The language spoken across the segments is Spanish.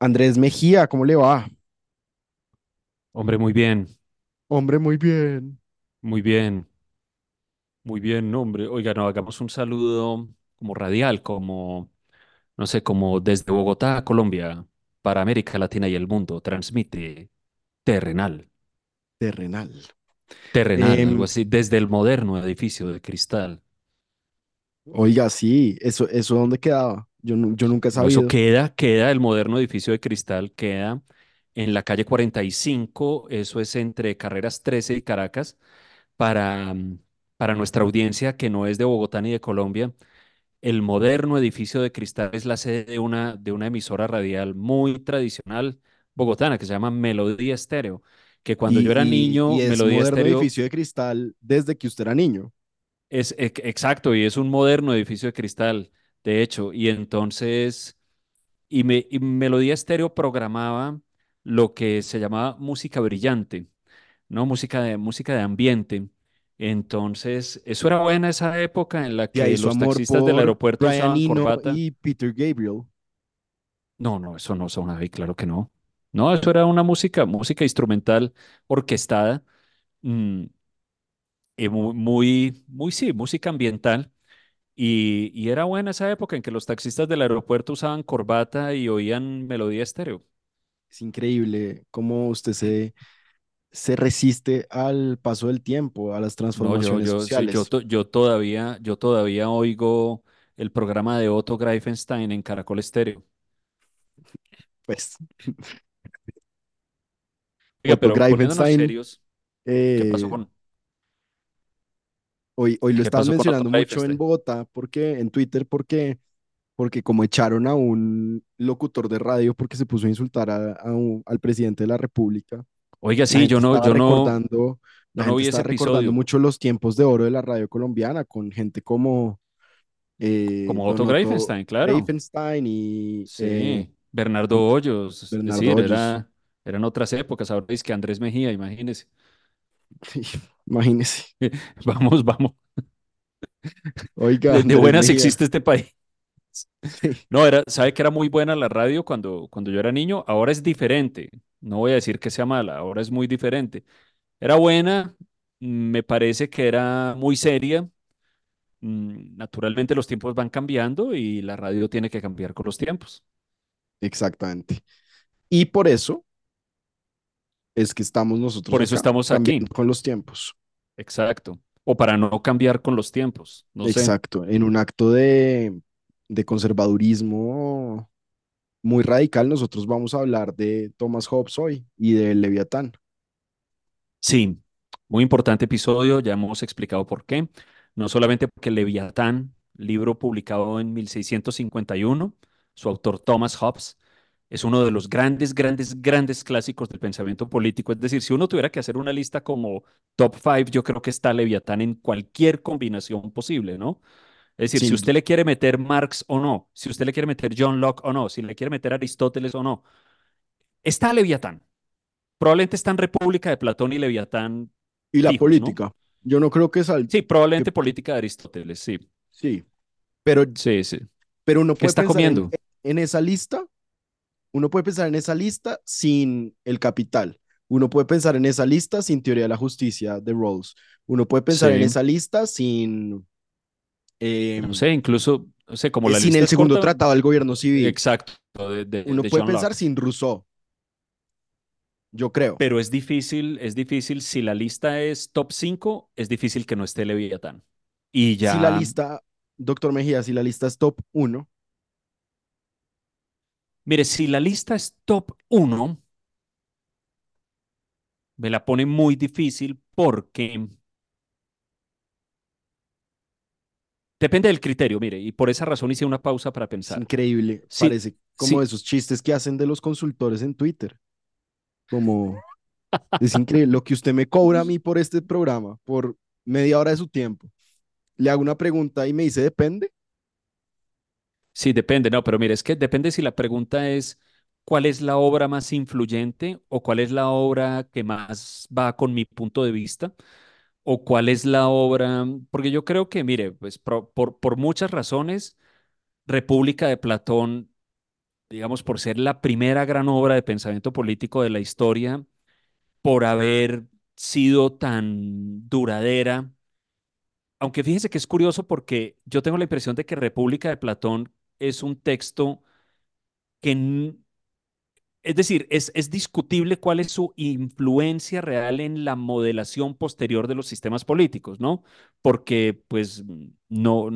Andrés Mejía, ¿cómo le va? Hombre, muy bien, Hombre, muy bien. muy bien, muy bien, hombre. Oiga, no, hagamos un saludo como radial, como, no sé, como desde Bogotá a Colombia, para América Latina y el mundo. Transmite terrenal, Terrenal. terrenal, algo Em, así, desde el moderno edificio de cristal. oiga, sí, eso, eso ¿dónde quedaba? Yo, yo nunca he No, eso sabido. queda, queda, el moderno edificio de cristal queda en la calle 45, eso es entre Carreras 13 y Caracas, para, mm, para nuestra audiencia que no es de Bogotá ni de Colombia. El moderno edificio de cristal es la sede de una, de una emisora radial muy tradicional bogotana que se llama Melodía Estéreo, que cuando yo era niño, y es Melodía moderno Estéreo edificio de cristal desde que usted era niño. es e- exacto y es un moderno edificio de cristal, de hecho, y entonces, y, me, y Melodía Estéreo programaba lo que se llamaba música brillante, ¿no? Música de, música de ambiente. Entonces, eso era buena esa época en la que los taxistas del aeropuerto Brian usaban Eno corbata y Peter Gabriel. No, no, eso no sonaba claro que no. No, eso era una música, música instrumental orquestada, mm, y muy, muy, muy, sí, música ambiental. Y, y era buena esa época en que los taxistas del aeropuerto usaban corbata y oían melodía estéreo. Es increíble cómo usted se, se resiste al paso del tiempo, a las No, yo, transformaciones yo, sí, yo, sociales. yo todavía, yo todavía oigo el programa de Otto Greifenstein en Caracol Estéreo. Pues Oiga, pero Greifenstein, serios, ¿qué pasó eh, con, hoy, hoy lo estaban mencionando mucho en Greifenstein? Bogotá, porque en Twitter, porque porque como echaron a un locutor de radio porque se puso a insultar a- a un- al presidente de la República, Oiga, sí, yo no, yo no, la no gente vi ese estaba recordando episodio. mucho los tiempos de oro de la radio colombiana con gente como eh, Como Otto Greifenstein, claro. Greifenstein y eh, Sí, Bernardo uf, Hoyos, es Bernardo decir, Hoyos. era, eran otras épocas. Ahora es que Andrés Mejía, imagínese. Imagínese. Vamos, vamos. Oiga, De, buenas existe este país. Sí, No, era, sabe que era muy buena la radio cuando, cuando yo era niño. Ahora es diferente. No voy a decir que sea mala, ahora es muy diferente. Era buena, me parece que era muy seria. Mm, Naturalmente los tiempos van cambiando y la radio tiene que cambiar con los tiempos. exactamente. Y por eso es que estamos nosotros Por eso acá, estamos aquí. con los tiempos. Exacto. O para no cambiar con los tiempos. No sé. Exacto, en un acto de, de conservadurismo muy radical, nosotros vamos a hablar de Thomas Hobbes hoy y de Leviatán. Sí, muy importante episodio, ya hemos explicado por qué. No solamente porque Leviatán, libro publicado en 1651, su autor Thomas Hobbes, es uno de los grandes, grandes, grandes clásicos del pensamiento político. Es decir, si uno tuviera que hacer una lista como top five, yo creo que está Leviatán en cualquier combinación posible, ¿no? Es decir, si usted le quiere meter Marx o no, si usted le quiere meter John Locke o no, si le quiere meter Aristóteles o no, está Leviatán. Probablemente está en República de Platón y Leviatán y la política, yo no creo que sal, Sí, probablemente que- política de Aristóteles, sí. sí, pero, Sí, sí. pero uno ¿Qué puede está pensar en, comiendo? en esa lista, uno puede pensar en esa lista sin el capital. Uno puede pensar en esa lista sin teoría de la justicia de Rawls. Uno puede pensar en esa lista sin, No em, sé, incluso, no sé, como eh, la sin lista el segundo corta, tratado del gobierno civil. exacto, de, de, Uno de puede John pensar Locke. sin Rousseau, yo creo. Pero es difícil, es difícil, si la lista es top 5, es difícil que no esté Leviatán. Y Si la ya, lista, doctor Mejía, si la lista es top uno, mire, si la lista es top uno, me la pone muy difícil porque depende del criterio, mire, y por esa razón hice una pausa para es pensar. increíble. Sí, Parece como sí, esos chistes que hacen de los consultores en Twitter. Como, es increíble lo que usted me cobra a mí por este programa, por media hora de su tiempo. Le hago una pregunta y me dice, depende. Sí, depende, no, pero mire, es que depende si la pregunta es cuál es la obra más influyente o cuál es la obra que más va con mi punto de vista o cuál es la obra, porque yo creo que, mire, pues por, por muchas razones, República de Platón digamos, por ser la primera gran obra de pensamiento político de la historia, por haber sido tan duradera. Aunque fíjese que es curioso porque yo tengo la impresión de que República de Platón es un texto que es decir, es, es, discutible cuál es su influencia real en la modelación posterior de los sistemas políticos, ¿no? Porque, pues, no,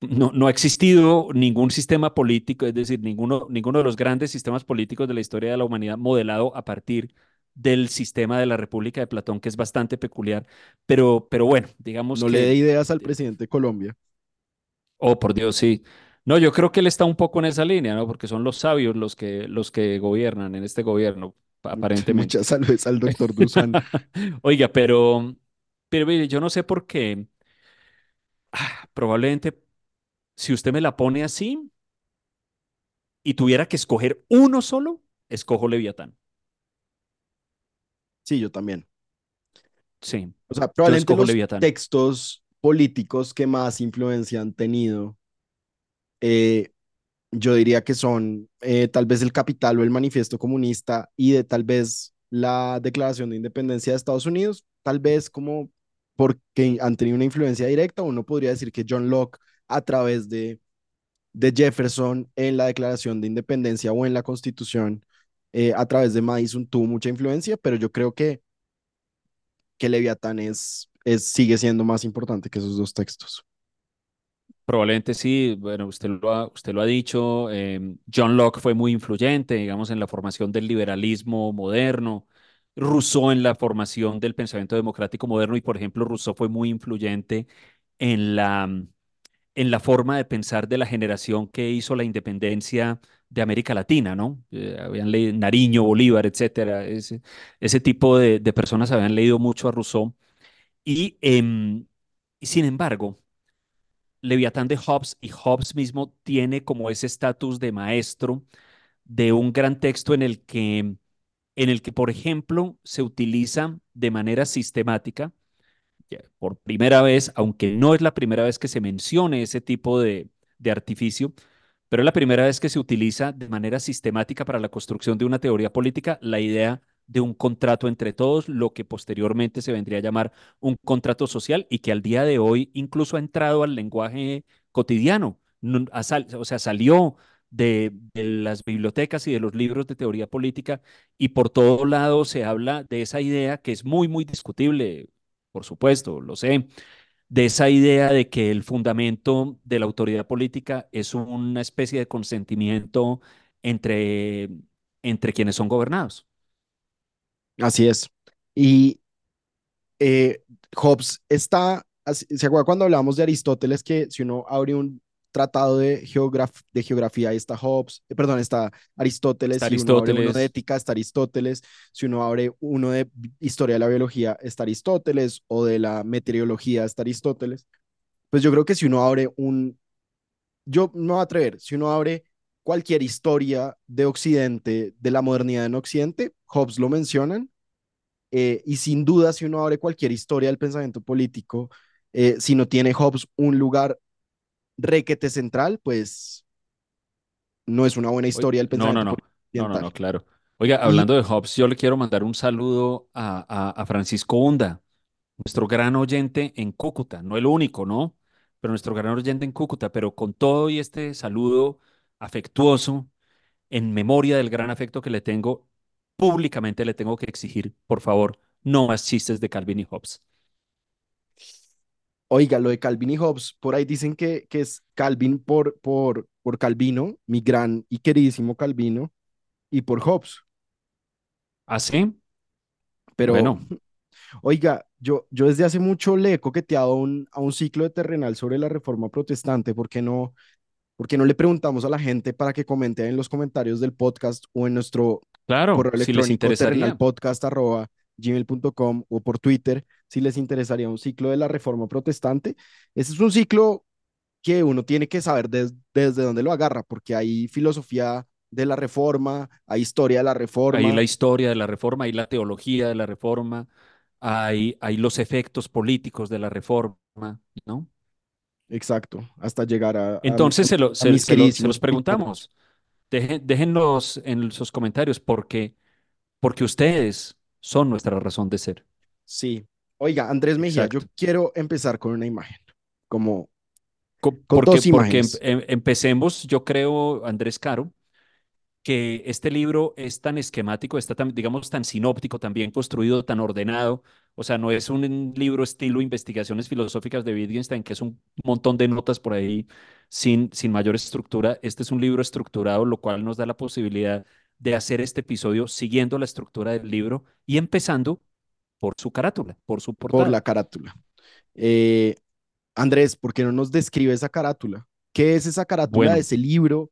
no, no ha existido ningún sistema político, es decir, ninguno, ninguno de los grandes sistemas políticos de la historia de la humanidad modelado a partir del sistema de la República de Platón, que es bastante peculiar. Pero, pero bueno, digamos no que... le dé ideas al presidente de Colombia. Oh, por Dios, sí. No, yo creo que él está un poco en esa línea, ¿no? Porque son los sabios los que, los que gobiernan en este gobierno, aparentemente. Muchas saludos al doctor Dusan. Oiga, pero, pero mire, yo no sé por qué. Ah, probablemente, si usted me la pone así y tuviera que escoger uno solo, escojo Leviatán. Sí, yo también. Sí. O sea, probablemente los Leviatán. textos políticos que más influencia han tenido eh, yo diría que son eh, tal vez el Capital o el Manifiesto Comunista y de tal vez la Declaración de Independencia de Estados Unidos, tal vez como porque han tenido una influencia directa, uno podría decir que John Locke a través de, de Jefferson en la Declaración de Independencia o en la Constitución, eh, a través de Madison tuvo mucha influencia, pero yo creo que, que Leviatán es, es, sigue siendo más importante que esos dos textos. Probablemente sí, bueno, usted lo ha, usted lo ha dicho, em, John Locke fue muy influyente, digamos, en la formación del liberalismo moderno, Rousseau en la formación del pensamiento democrático moderno y, por ejemplo, Rousseau fue muy influyente en la, en la forma de pensar de la generación que hizo la independencia de América Latina, ¿no? Eh, habían leído Nariño, Bolívar, etcétera, ese, ese tipo de, de, personas habían leído mucho a Rousseau y, em, y sin embargo, Leviatán de Hobbes y Hobbes mismo tiene como ese estatus de maestro de un gran texto en el que, en el que, por ejemplo, se utiliza de manera sistemática, por primera vez, aunque no es la primera vez que se mencione ese tipo de, de artificio, pero es la primera vez que se utiliza de manera sistemática para la construcción de una teoría política la idea de un contrato entre todos, lo que posteriormente se vendría a llamar un contrato social y que al día de hoy incluso ha entrado al lenguaje cotidiano, o sea, salió de, las bibliotecas y de los libros de teoría política y por todo lado se habla de esa idea que es muy, muy discutible, por supuesto, lo sé, de esa idea de que el fundamento de la autoridad política es una especie de consentimiento entre, entre quienes son gobernados. Así es. Y eh, Hobbes está, ¿se acuerda cuando hablamos de Aristóteles que si uno abre un tratado de, de geografía, ahí está Hobbes, eh, perdón, está Aristóteles, si uno abre uno de ética, está Aristóteles, si uno abre uno de historia de la biología, está Aristóteles, o de la meteorología, está Aristóteles. Pues yo creo que si uno abre un, yo no voy a atrever, si uno abre cualquier historia de Occidente, de la modernidad en Occidente, Hobbes lo mencionan, eh, y sin duda si uno abre cualquier historia del pensamiento político, eh, si no tiene Hobbes un lugar requete central, pues no es una buena historia del pensamiento no, no, no, no, no, no, claro. Oiga, hablando de Hobbes, yo le quiero mandar un saludo a, a, a Francisco Hunda, nuestro gran oyente en Cúcuta, no el único, ¿no? Pero nuestro gran oyente en Cúcuta, pero con todo y este saludo afectuoso, en memoria del gran afecto que le tengo, públicamente le tengo que exigir, por favor, no más chistes de Calvin y Hobbes. Oiga, lo de Calvin y Hobbes, por ahí dicen que, que es Calvin por, por, por Calvino, mi gran y queridísimo Calvino, y por Hobbes. ¿Ah, sí? Pero, bueno. oiga, yo, yo desde hace mucho le he coqueteado un, a un ciclo de terrenal sobre la reforma protestante, ¿por qué no ¿Por qué no le preguntamos a la gente para que comente en los comentarios del podcast o en nuestro claro, correo electrónico si podcast gmail.com o por Twitter si les interesaría un ciclo de la reforma protestante? Ese es un ciclo que uno tiene que saber desde dónde lo agarra, porque hay filosofía de la reforma, hay historia de la reforma. Hay la historia de la reforma, hay la teología de la reforma, hay, hay los efectos políticos de la reforma, ¿no? Exacto, hasta llegar a... Entonces se, lo, se, los preguntamos. Dejen, déjenlos en sus comentarios porque, porque ustedes son nuestra razón de ser. Sí. Oiga, Andrés Mejía, yo quiero empezar con una imagen, como Co- con Porque, dos porque em- imágenes. em- empecemos, yo creo, Andrés Caro, que este libro es tan esquemático, está tan, digamos, tan sinóptico, tan bien construido, tan ordenado. O sea, no es un libro estilo Investigaciones Filosóficas de Wittgenstein, que es un montón de notas por ahí sin, sin mayor estructura. Este es un libro estructurado, lo cual nos da la posibilidad de hacer este episodio siguiendo la estructura del libro y empezando por su carátula, por su por la portada. carátula. Eh, Andrés, ¿por qué no nos describe esa carátula? ¿Qué es esa carátula de ese libro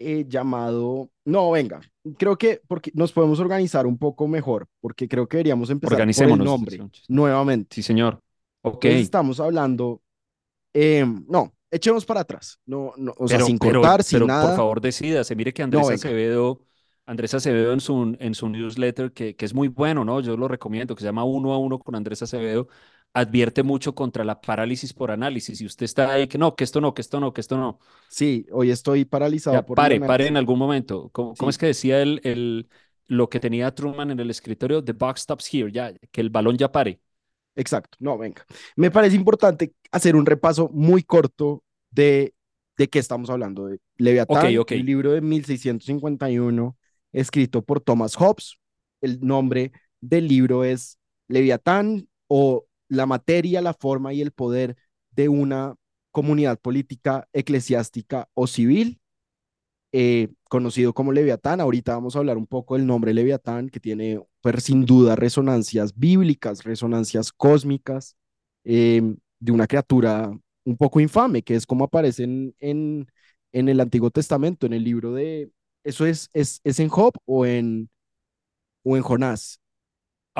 eh, llamado... No, venga, creo que porque nos podemos organizar un poco mejor, porque creo que deberíamos empezar por el nombre nuevamente. Sí, señor. Ok. Entonces estamos hablando... eh, no, echemos para atrás. No, no, o sea, Pero, sin pero, cortar, sin pero por nada. favor decídase. Mire que No, Andrés venga. Acevedo, Andrés Acevedo en su, en su newsletter, que, que es muy bueno, ¿no? Yo lo recomiendo, que se llama Uno a Uno con Andrés Acevedo, advierte mucho contra la parálisis por análisis. Y usted está ahí que no, que esto no, que esto no, que esto no. Sí, hoy estoy paralizado Ya, por el pare, pare en algún momento. ¿Cómo, cómo es que decía el, el, lo que tenía Truman en el escritorio? The buck stops here, ya, que el balón ya pare. exacto. No, venga. Me parece importante hacer un repaso muy corto de, de qué estamos hablando. De Leviatán, ok. un libro de 1651 escrito por Thomas Hobbes. El nombre del libro es Leviatán o la materia, la forma y el poder de una comunidad política, eclesiástica o civil. eh, conocido como Leviatán. Ahorita vamos a hablar un poco del nombre Leviatán, que tiene pues, sin duda resonancias bíblicas, resonancias cósmicas, eh, de una criatura un poco infame, que es como aparece en, en, en el Antiguo Testamento, en el libro de... ¿Eso es, es, es en Job o en, o en Jonás?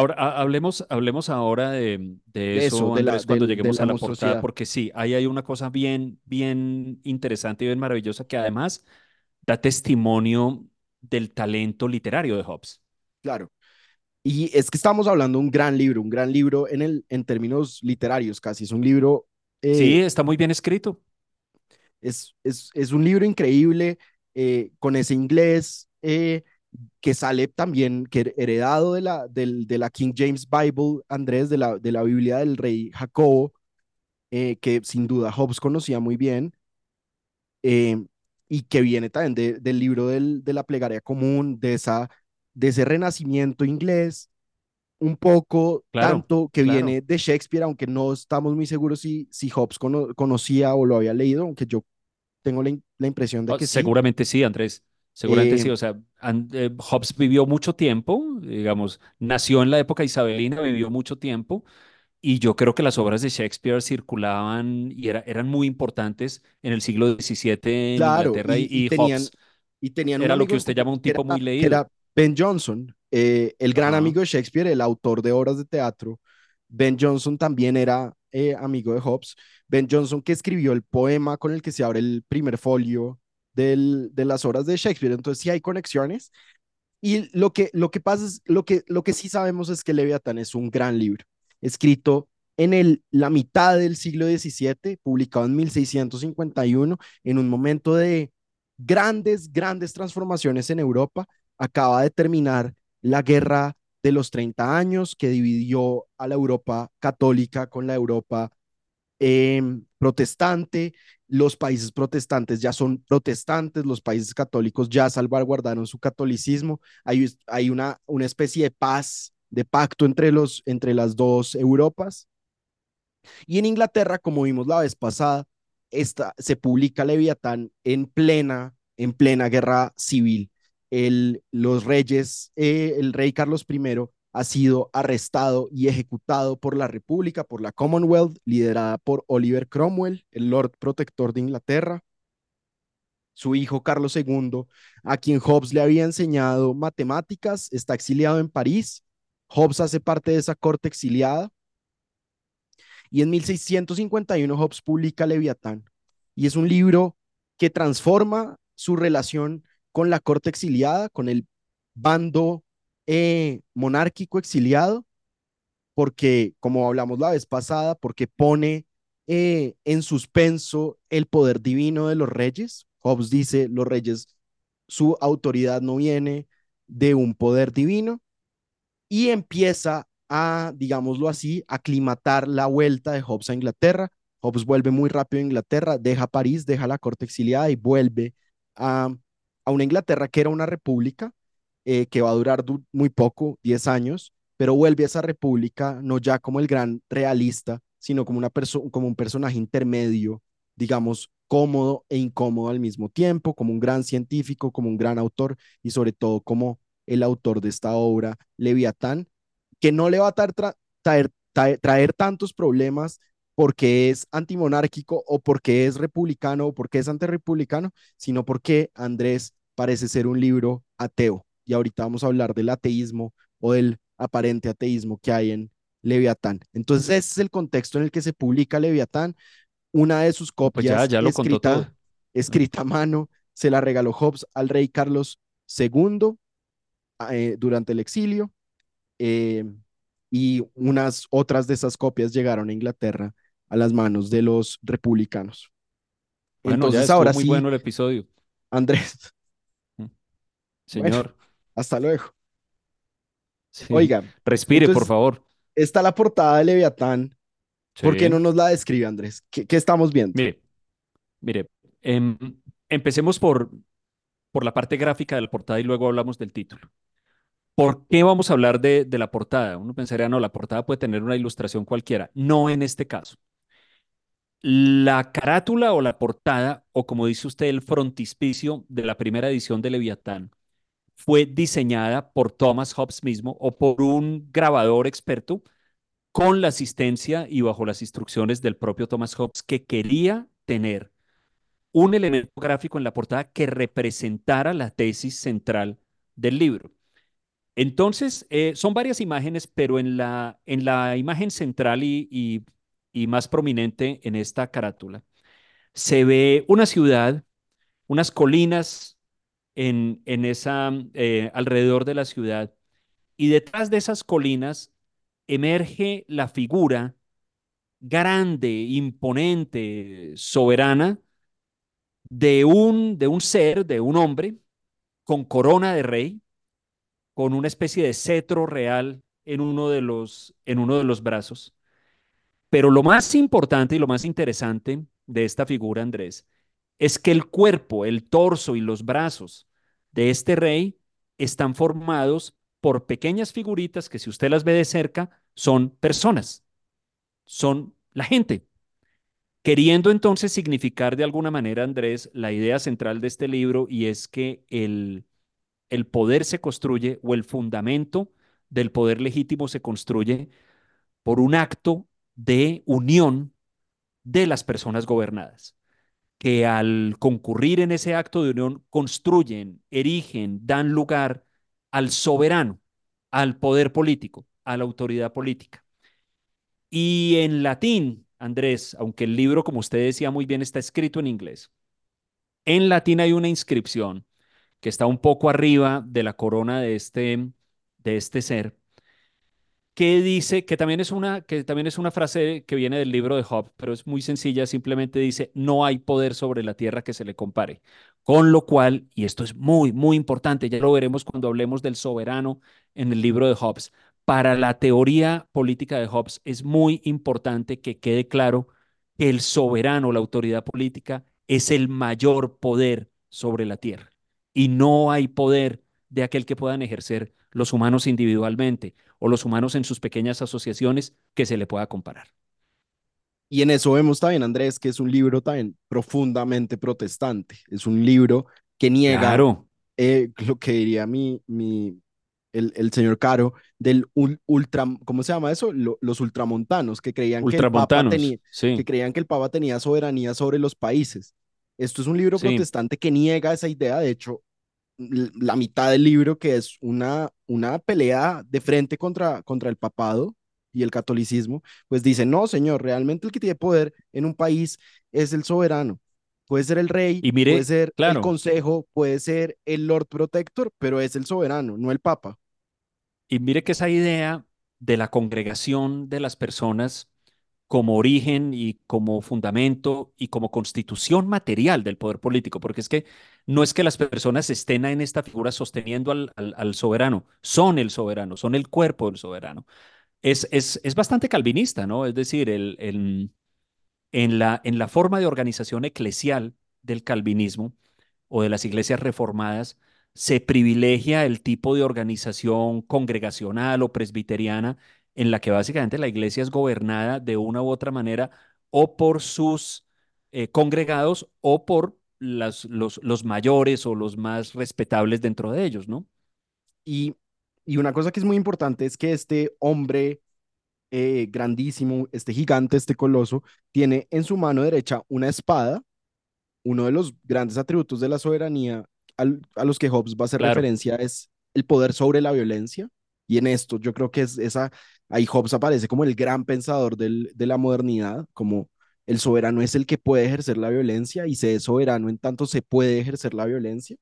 Ahora, ha- hablemos, hablemos ahora de, de De eso, eso, de la, cuando de lleguemos la a la portada, porque sí, ahí hay una cosa bien, bien interesante y bien maravillosa que además da testimonio del talento literario de Hobbes. Claro. Y es que estamos hablando de un gran libro, un gran libro en, el, en términos literarios casi. Es un libro eh, Sí, está muy bien escrito. Es, es, es un libro increíble eh, con ese inglés eh, que sale también, que heredado de la, del, de la King James Bible, Andrés, de la, de la Biblia del rey Jacobo, eh, que sin duda Hobbes conocía muy bien, eh, y que viene también de, del libro del, de la plegaria común, de, esa, de ese renacimiento inglés, un poco Claro, tanto que claro. viene de Shakespeare, aunque no estamos muy seguros si, si Hobbes cono- conocía o lo había leído, aunque yo tengo la, la impresión de Oh, que sí. seguramente sí, Andrés. Seguramente sí. Eh, O sea, an- eh, Hobbes vivió mucho tiempo, digamos, nació en la época isabelina, vivió mucho tiempo, y yo creo que las obras de Shakespeare circulaban y era- eran muy importantes en el siglo XVII en claro, Inglaterra, y, y, y tenían, Hobbes y tenían era lo que usted llama un tipo era, muy leído. era Ben Jonson, eh, el gran Ajá. amigo de Shakespeare, el autor de obras de teatro. Ben Jonson también era eh, amigo de Hobbes. Ben Jonson que escribió el poema con el que se abre el primer folio del, de las obras de Shakespeare. Entonces sí hay conexiones. Y lo que, lo que pasa es, lo que, lo que sí sabemos es que Leviatán es un gran libro, escrito en el, la mitad del siglo XVII, publicado en 1651, en un momento de grandes, grandes transformaciones en Europa. Acaba de terminar la guerra de los 30 años que dividió a la Europa católica con la Europa eh, protestante. Los países protestantes ya son protestantes, los países católicos ya salvaguardaron su catolicismo. Hay, hay una, una especie de paz, de pacto entre, los, entre las dos Europas. Y en Inglaterra, como vimos la vez pasada, esta, se publica Leviatán en plena, en plena guerra civil. El, los reyes, eh, el rey Carlos I ha sido arrestado y ejecutado por la República, por la Commonwealth, liderada por Oliver Cromwell, el Lord Protector de Inglaterra. Su hijo Carlos II, a quien Hobbes le había enseñado matemáticas, está exiliado en París. Hobbes hace parte de esa corte exiliada. Y en 1651 Hobbes publica Leviatán. Y es un libro que transforma su relación con la corte exiliada, con el bando eh, monárquico exiliado, porque, como hablamos la vez pasada, porque pone eh, en suspenso el poder divino de los reyes. Hobbes dice, los reyes su autoridad no viene de un poder divino y empieza a, digámoslo así, aclimatar la vuelta de Hobbes a Inglaterra. Hobbes vuelve muy rápido a Inglaterra, deja París, deja la corte exiliada y vuelve a, a una Inglaterra que era una república eh, que va a durar muy poco, 10 años, pero vuelve a esa república no ya como el gran realista, sino como, una como un personaje intermedio, digamos, cómodo e incómodo al mismo tiempo, como un gran científico, como un gran autor y sobre todo como el autor de esta obra, Leviatán, que no le va a traer, traer, tantos problemas porque es antimonárquico o porque es republicano o porque es antirrepublicano, sino porque Andrés parece ser un libro ateo. Y ahorita vamos a hablar del ateísmo o del aparente ateísmo que hay en Leviatán. Entonces, ese es el contexto en el que se publica Leviatán. Una de sus copias, pues ya, ya lo escrita, escrita a mano, se la regaló Hobbes al rey Carlos II eh, durante el exilio. Eh, y unas otras de esas copias llegaron a Inglaterra a las manos de los republicanos. Entonces, ahora muy bueno el episodio. Andrés. Mm. Señor. Hasta luego. Oiga. Respire, por favor. Está la portada de Leviatán. ¿Por qué no nos la describe, Andrés? ¿Qué, estamos viendo? Mire, mire em, empecemos por, por la parte gráfica de la portada y luego hablamos del título. ¿Por qué vamos a hablar de, de la portada? Uno pensaría, no, la portada puede tener una ilustración cualquiera. No en este caso. La carátula o la portada, o como dice usted, el frontispicio de la primera edición de Leviatán, fue diseñada por Thomas Hobbes mismo o por un grabador experto con la asistencia y bajo las instrucciones del propio Thomas Hobbes que quería tener un elemento gráfico en la portada que representara la tesis central del libro. Entonces, eh, son varias imágenes, pero en la, en la imagen central y, y más prominente en esta carátula, se ve una ciudad, unas colinas en, en esa, eh, alrededor de la ciudad. Y detrás de esas colinas emerge la figura grande, imponente, soberana de un, de un ser, de un hombre, con corona de rey, con una especie de cetro real en uno de los, en uno de los brazos. Pero lo más importante y lo más interesante de esta figura, Andrés, es que el cuerpo, el torso y los brazos de este rey están formados por pequeñas figuritas que si usted las ve de cerca son personas, son la gente. Queriendo entonces significar de alguna manera, Andrés, la idea central de este libro y es que el, el poder se construye o el fundamento del poder legítimo se construye por un acto de unión de las personas gobernadas que al concurrir en ese acto de unión construyen, erigen, dan lugar al soberano, al poder político, a la autoridad política. Y en latín, Andrés, aunque el libro, como usted decía muy bien, está escrito en inglés, en latín hay una inscripción que está un poco arriba de la corona de este, de este ser, que dice, que también es una, que también es una frase que viene del libro de Job, pero es muy sencilla, simplemente dice, no hay poder sobre la tierra que se le compare. Con lo cual, y esto es muy, muy importante, ya lo veremos cuando hablemos del soberano en el libro de Hobbes, para la teoría política de Hobbes es muy importante que quede claro que el soberano, la autoridad política, es el mayor poder sobre la tierra. Y no hay poder de aquel que puedan ejercer los humanos individualmente o los humanos en sus pequeñas asociaciones que se le pueda comparar. Y en eso vemos también, Andrés, que es un libro también profundamente protestante. Es un libro que niega eh, lo que diría mi, mi, el, el señor Caro del ultra, ¿cómo se llama eso? los ultramontanos, que creían, que el Papa tenía, que creían que el Papa tenía soberanía sobre los países. Esto es un libro protestante que niega esa idea. De hecho, la mitad del libro, que es una, una pelea de frente contra, contra el papado y el catolicismo, pues dice, no, señor, realmente el que tiene poder en un país es el soberano. Puede ser el rey, y puede ser el consejo, puede ser el Lord Protector, pero es el soberano, no el papa. Y mire que esa idea de la congregación de las personas como origen y como fundamento y como constitución material del poder político, porque es que no es que las personas estén en esta figura sosteniendo al, soberano, son el soberano, son el cuerpo del soberano. Es, es, es bastante calvinista, ¿no? Es decir, el, el, en, la, en la forma de organización eclesial del calvinismo o de las iglesias reformadas, se privilegia el tipo de organización congregacional o presbiteriana en la que básicamente la iglesia es gobernada de una u otra manera o por sus eh, congregados o por las, los, los mayores o los más respetables dentro de ellos, ¿no? Y, y una cosa que es muy importante es que este hombre eh, grandísimo, este gigante, este coloso, tiene en su mano derecha una espada, uno de los grandes atributos de la soberanía al, a los que Hobbes va a hacer Claro, referencia es el poder sobre la violencia. Y en esto yo creo que es esa, ahí Hobbes aparece como el gran pensador del, de la modernidad, como el soberano es el que puede ejercer la violencia y se es soberano en tanto se puede ejercer la violencia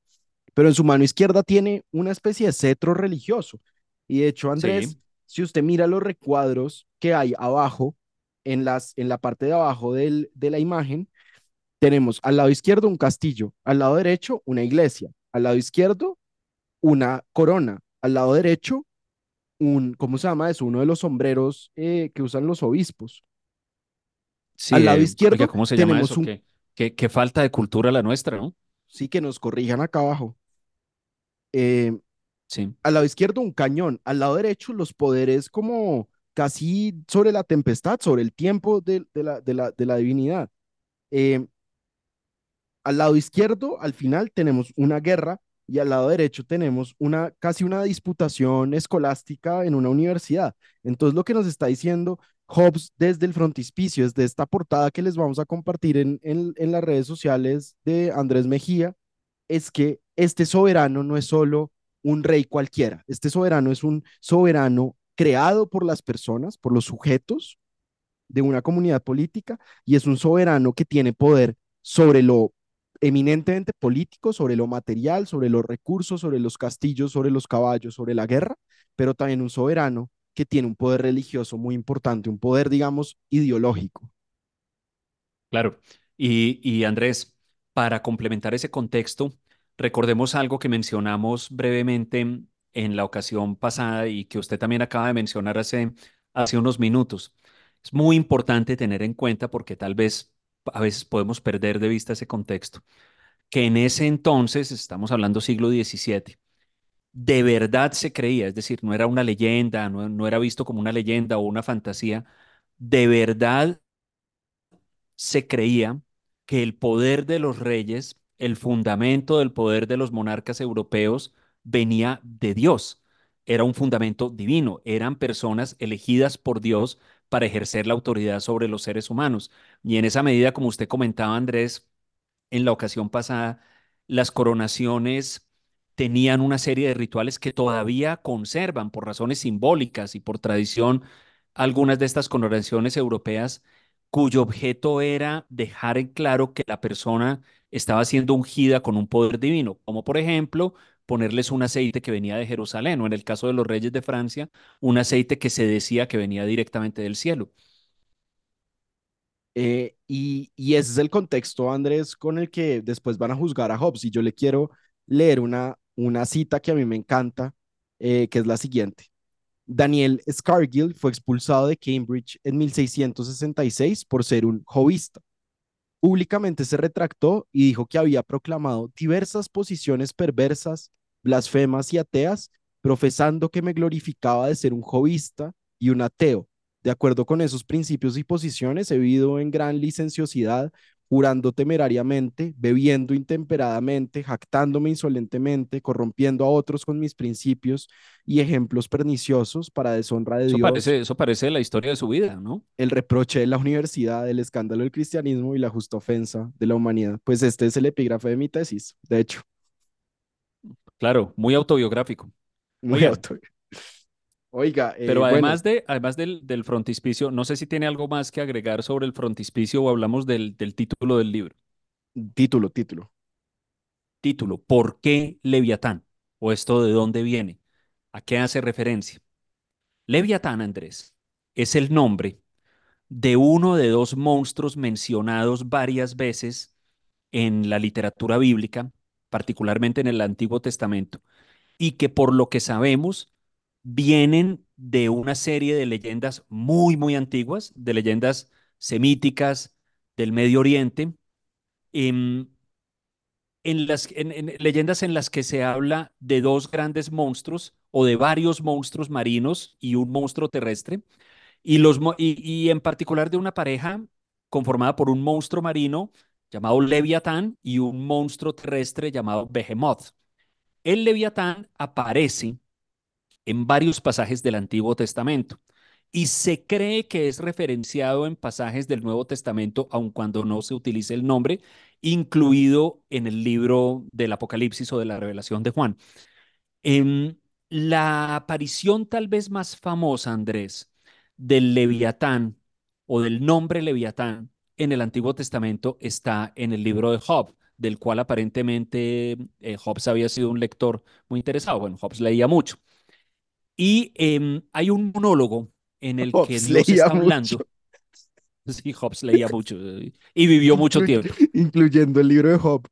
pero en su mano izquierda tiene una especie de cetro religioso. Y de hecho, Andrés, sí, si usted mira los recuadros que hay abajo, en, las, en la parte de abajo del, de la imagen, tenemos al lado izquierdo un castillo, al lado derecho una iglesia, al lado izquierdo una corona, al lado derecho un, ¿cómo se llama eso? Uno de los sombreros eh, que usan los obispos. Al sí, lado eh, oiga, izquierdo ¿cómo se llama tenemos eso? un, Qué, qué, qué falta de cultura la nuestra, ¿no? sí que nos corrijan acá abajo. Eh, Sí, al lado izquierdo un cañón, al lado derecho los poderes como casi sobre la tempestad, sobre el tiempo de, de la, de, la, de la divinidad. Eh, al lado izquierdo, al final, tenemos una guerra y al lado derecho tenemos una casi una disputación escolástica en una universidad. Entonces, lo que nos está diciendo Hobbes desde el frontispicio, desde esta portada que les vamos a compartir en, en, en las redes sociales de Andrés Mejía, es que este soberano no es solo un rey cualquiera, este soberano es un soberano creado por las personas, por los sujetos de una comunidad política, y es un soberano que tiene poder sobre lo eminentemente político, sobre lo material, sobre los recursos, sobre los castillos, sobre los caballos, sobre la guerra, pero también un soberano que tiene un poder religioso muy importante, un poder, digamos, ideológico. claro. Y, y Andrés, para complementar ese contexto, recordemos algo que mencionamos brevemente en la ocasión pasada y que usted también acaba de mencionar hace, hace unos minutos. Es muy importante tener en cuenta porque tal vez a veces podemos perder de vista ese contexto, que en ese entonces, estamos hablando siglo XVII, de verdad se creía, es decir, no era una leyenda, no, no era visto como una leyenda o una fantasía, de verdad se creía que el poder de los reyes, el fundamento del poder de los monarcas europeos, venía de Dios. Era un fundamento divino, eran personas elegidas por Dios para ejercer la autoridad sobre los seres humanos. Y en esa medida, como usted comentaba, Andrés, en la ocasión pasada, las coronaciones tenían una serie de rituales que todavía conservan por razones simbólicas y por tradición algunas de estas coronaciones europeas cuyo objeto era dejar en claro que la persona estaba siendo ungida con un poder divino, como por ejemplo ponerles un aceite que venía de Jerusalén, o en el caso de los reyes de Francia, un aceite que se decía que venía directamente del cielo. Eh, y, y ese es el contexto, Andrés, con el que después van a juzgar a Hobbes. Y yo le quiero leer una, una cita que a mí me encanta, eh, que es la siguiente. Daniel Scargill fue expulsado de Cambridge en 1666 por ser un jovista. Públicamente se retractó y dijo que había proclamado diversas posiciones perversas, blasfemas y ateas, profesando que me glorificaba de ser un jovista y un ateo. De acuerdo con esos principios y posiciones, he vivido en gran licenciosidad, jurando temerariamente, bebiendo intemperadamente, jactándome insolentemente, corrompiendo a otros con mis principios y ejemplos perniciosos para deshonra de Eso Dios, parece, eso parece la historia de su vida, ¿no? el reproche de la universidad, el escándalo del cristianismo y la justa ofensa de la humanidad. Pues este es el epígrafe de mi tesis, de hecho, Claro, muy autobiográfico. muy Oiga, auto. Oiga, eh, pero bueno, además de, además del, del frontispicio, no sé si tiene algo más que agregar sobre el frontispicio o hablamos del, del título del libro. título, título. Título, ¿por qué Leviatán? ¿O esto de dónde viene? ¿A qué hace referencia? Leviatán, Andrés, es el nombre de uno de dos monstruos mencionados varias veces en la literatura bíblica, particularmente en el Antiguo Testamento, y que por lo que sabemos vienen de una serie de leyendas muy, muy antiguas, de leyendas semíticas del Medio Oriente, em, en las en, leyendas en las que se habla de dos grandes monstruos o de varios monstruos marinos y un monstruo terrestre, y, los, y, y en particular de una pareja conformada por un monstruo marino llamado Leviatán y un monstruo terrestre llamado Behemoth. El Leviatán aparece en varios pasajes del Antiguo Testamento y se cree que es referenciado en pasajes del Nuevo Testamento, aun cuando no se utilice el nombre, incluido en el libro del Apocalipsis o de la Revelación de Juan. En la aparición tal vez más famosa, Andrés, del Leviatán o del nombre Leviatán en el Antiguo Testamento está en el libro de Job, del cual aparentemente eh, Hobbes había sido un lector muy interesado. Bueno, Hobbes leía mucho. Y em, hay un monólogo en el que Dios está hablando. Sí, Hobbes leía mucho eh, y vivió mucho tiempo. Incluyendo el libro de Job.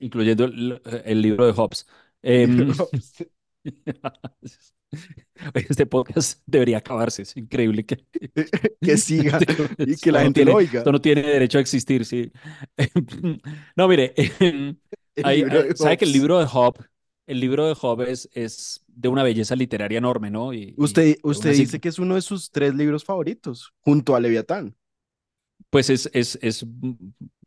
Incluyendo el, libro de Hobbes. Em, este podcast debería acabarse, es increíble que, que siga y que la gente lo oiga. Esto no tiene derecho a existir, sí. No, mire, ¿sabe que el libro de Job, el libro de Job es, es de una belleza literaria enorme, ¿no? Y, usted usted dice que es uno de sus tres libros favoritos, junto a Leviatán. Pues es, es, es,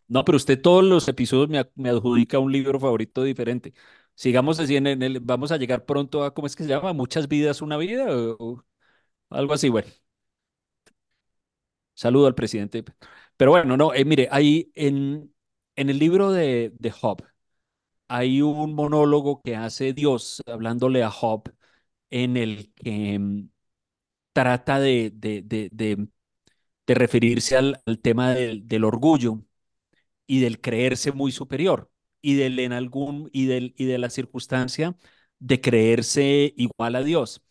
no, pero usted todos los episodios me, me adjudica un libro favorito diferente. Sigamos así en, el, vamos a llegar pronto a, ¿cómo es que se llama? Muchas vidas, una vida, o, algo así, bueno. Saludo al presidente. Pero bueno, no, eh, mire, ahí en, en el libro de, de Job, hay un monólogo que hace Dios hablándole a Job en el que mm, trata de, de, de, de referirse al, al tema del, del orgullo y del creerse muy superior y del en algún y del y de la circunstancia de creerse igual a Dios.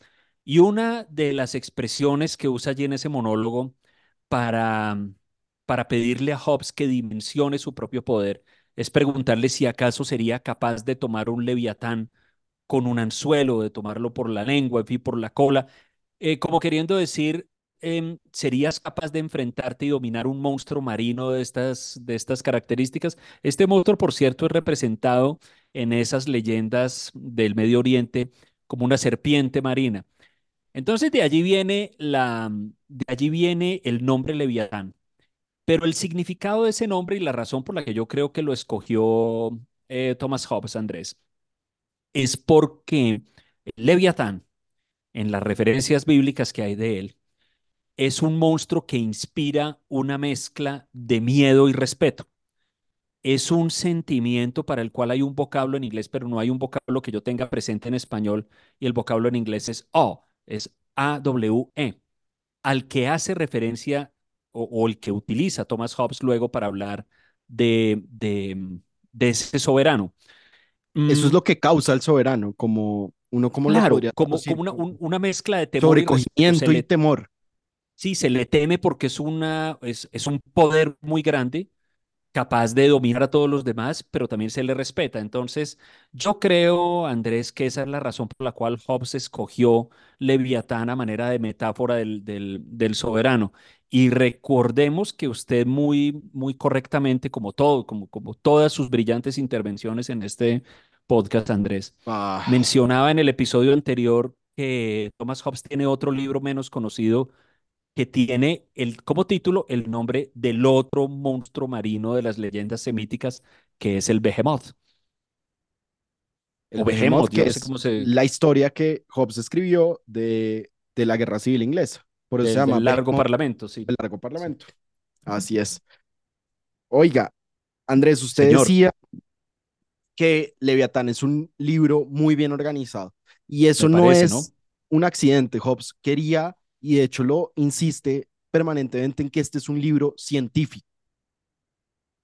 Y una de las expresiones que usa allí en ese monólogo para para pedirle a Hobbes que dimensione su propio poder es preguntarle si acaso sería capaz de tomar un leviatán con un anzuelo, de tomarlo por la lengua, y por la cola, eh, como queriendo decir, Em, ¿serías capaz de enfrentarte y dominar un monstruo marino de estas, de estas características? Este monstruo, por cierto, es representado en esas leyendas del Medio Oriente como una serpiente marina. Entonces de allí viene la, de allí viene el nombre Leviatán. Pero el significado de ese nombre y la razón por la que yo creo que lo escogió eh, Thomas Hobbes, Andrés, es porque Leviatán, en las referencias bíblicas que hay de él, es un monstruo que inspira una mezcla de miedo y respeto. Es un sentimiento para el cual hay un vocablo en inglés, pero no hay un vocablo que yo tenga presente en español, y el vocablo en inglés es O, es A-W-E, al que hace referencia o, el que utiliza Thomas Hobbes luego para hablar de, de, ese soberano. Eso es mm. lo que causa el soberano, como uno como claro, como, como una, una, mezcla de temor y, y temor. Sí, se le teme porque es, una, es, es un poder muy grande, capaz de dominar a todos los demás, pero también se le respeta. Entonces, yo creo, Andrés, que esa es la razón por la cual Hobbes escogió Leviatán a manera de metáfora del, del, del soberano. Y recordemos que usted muy, muy correctamente, como todo, como, como todas sus brillantes intervenciones en este podcast, Andrés, ah. mencionaba en el episodio anterior que Thomas Hobbes tiene otro libro menos conocido que tiene el, como título el nombre del otro monstruo marino de las leyendas semíticas, que es el Behemoth. El o Behemoth, que es la historia que Hobbes escribió de, de la Guerra Civil Inglesa. Por eso se llama el Largo Parlamento, sí. El Largo Parlamento. Así es. Oiga, Andrés, usted decía que Leviatán es un libro muy bien organizado. Y eso no es un accidente. Hobbes quería y de hecho lo insiste permanentemente en que este es un libro científico,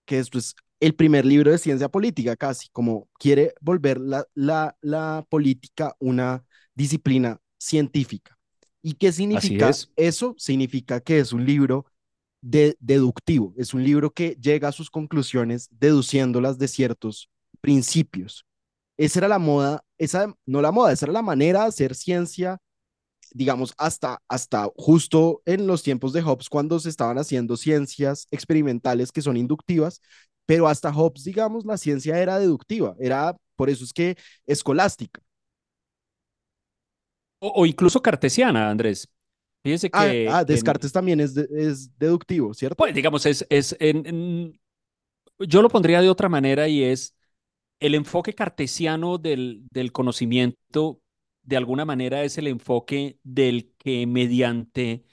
que esto es el primer libro de ciencia política casi, como quiere volver la, la, la política una disciplina científica. ¿Y qué significa eso? Significa que es un libro de deductivo. Es un libro que llega a sus conclusiones deduciéndolas de ciertos principios. Esa era la moda, esa no la moda, esa era la manera de hacer ciencia, digamos, hasta, hasta justo en los tiempos de Hobbes, cuando se estaban haciendo ciencias experimentales que son inductivas, pero hasta Hobbes, digamos, la ciencia era deductiva, era, por eso es que escolástica. O, o incluso cartesiana, Andrés. Fíjese Ah, que, ah en- Descartes también es, de- es deductivo, ¿cierto? pues digamos, es, es en- en- yo lo pondría de otra manera y es el enfoque cartesiano del, del conocimiento, de alguna manera es el enfoque del que mediante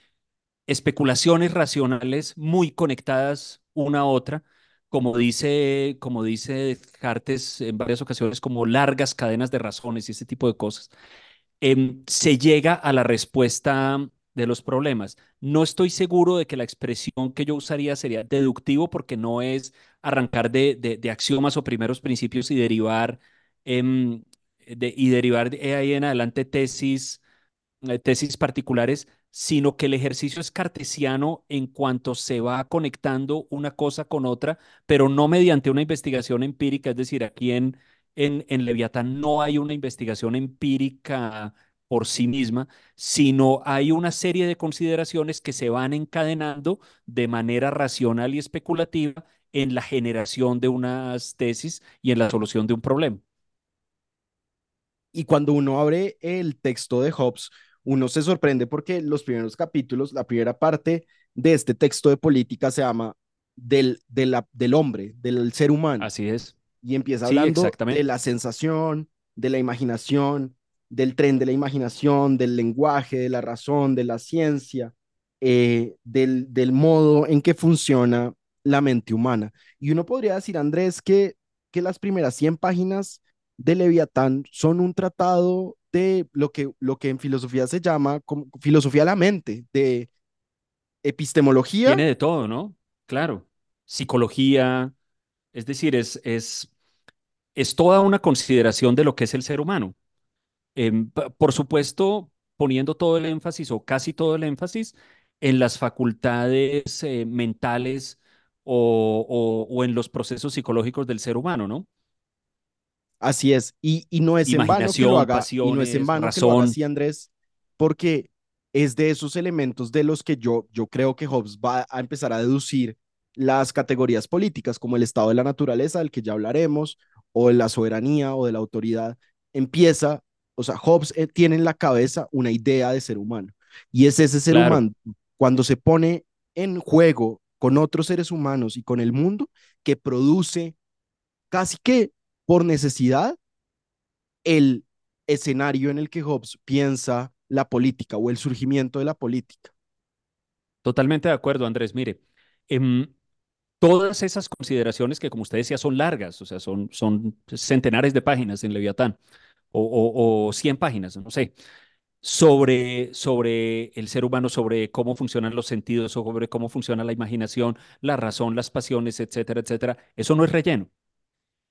especulaciones racionales muy conectadas una a otra, como dice, como dice en varias ocasiones, como largas cadenas de razones y ese tipo de cosas, em, se llega a la respuesta de los problemas. No estoy seguro de que la expresión que yo usaría sería deductivo porque no es arrancar de, de- axiomas o primeros principios y derivar, em, de, y derivar de ahí en adelante tesis eh, tesis particulares, sino que el ejercicio es cartesiano en cuanto se va conectando una cosa con otra, pero no mediante una investigación empírica. Es decir, aquí en, en, en Leviatán no hay una investigación empírica por sí misma, sino hay una serie de consideraciones que se van encadenando de manera racional y especulativa en la generación de unas tesis y en la solución de un problema. Y cuando uno abre el texto de Hobbes, uno se sorprende porque los primeros capítulos, la primera parte de este texto de política se llama del, de la- del hombre, del ser humano. Así es. y empieza Sí, hablando de exactamente. la sensación, de la imaginación, del tren de la imaginación, del lenguaje, de la razón, de la ciencia, eh, del, del modo en que funciona la mente humana. Y uno podría decir, Andrés, que, que las primeras 100 páginas de Leviatán son un tratado de lo que, lo que en filosofía se llama filosofía de la mente, de epistemología Tiene de todo, ¿no? Claro. Psicología, es decir, es, es, es toda una consideración de lo que es el ser humano. Em, por supuesto, poniendo todo el énfasis o casi todo el énfasis en las facultades eh, mentales o, o- o en los procesos psicológicos del ser humano, ¿no? Así es, y, y no es en vano que lo haga, y no es en vano que lo haga así, Andrés, porque es de esos elementos de los que yo, yo creo que Hobbes va a empezar a deducir las categorías políticas, como el estado de la naturaleza, del que ya hablaremos, o de la soberanía o de la autoridad. Empieza, o sea, Hobbes eh, tiene en la cabeza una idea de ser humano, y es ese ser Claro, humano, cuando se pone en juego con otros seres humanos y con el mundo, que produce casi que por necesidad el escenario en el que Hobbes piensa la política o el surgimiento de la política. totalmente de acuerdo, Andrés. Mire, em, todas esas consideraciones que, como usted decía, son largas, o sea, son, son centenares de páginas en Leviatán o, o, o 100 páginas, no sé, sobre, sobre el ser humano, sobre cómo funcionan los sentidos, sobre cómo funciona la imaginación, la razón, las pasiones, etcétera, etcétera. Eso no es relleno.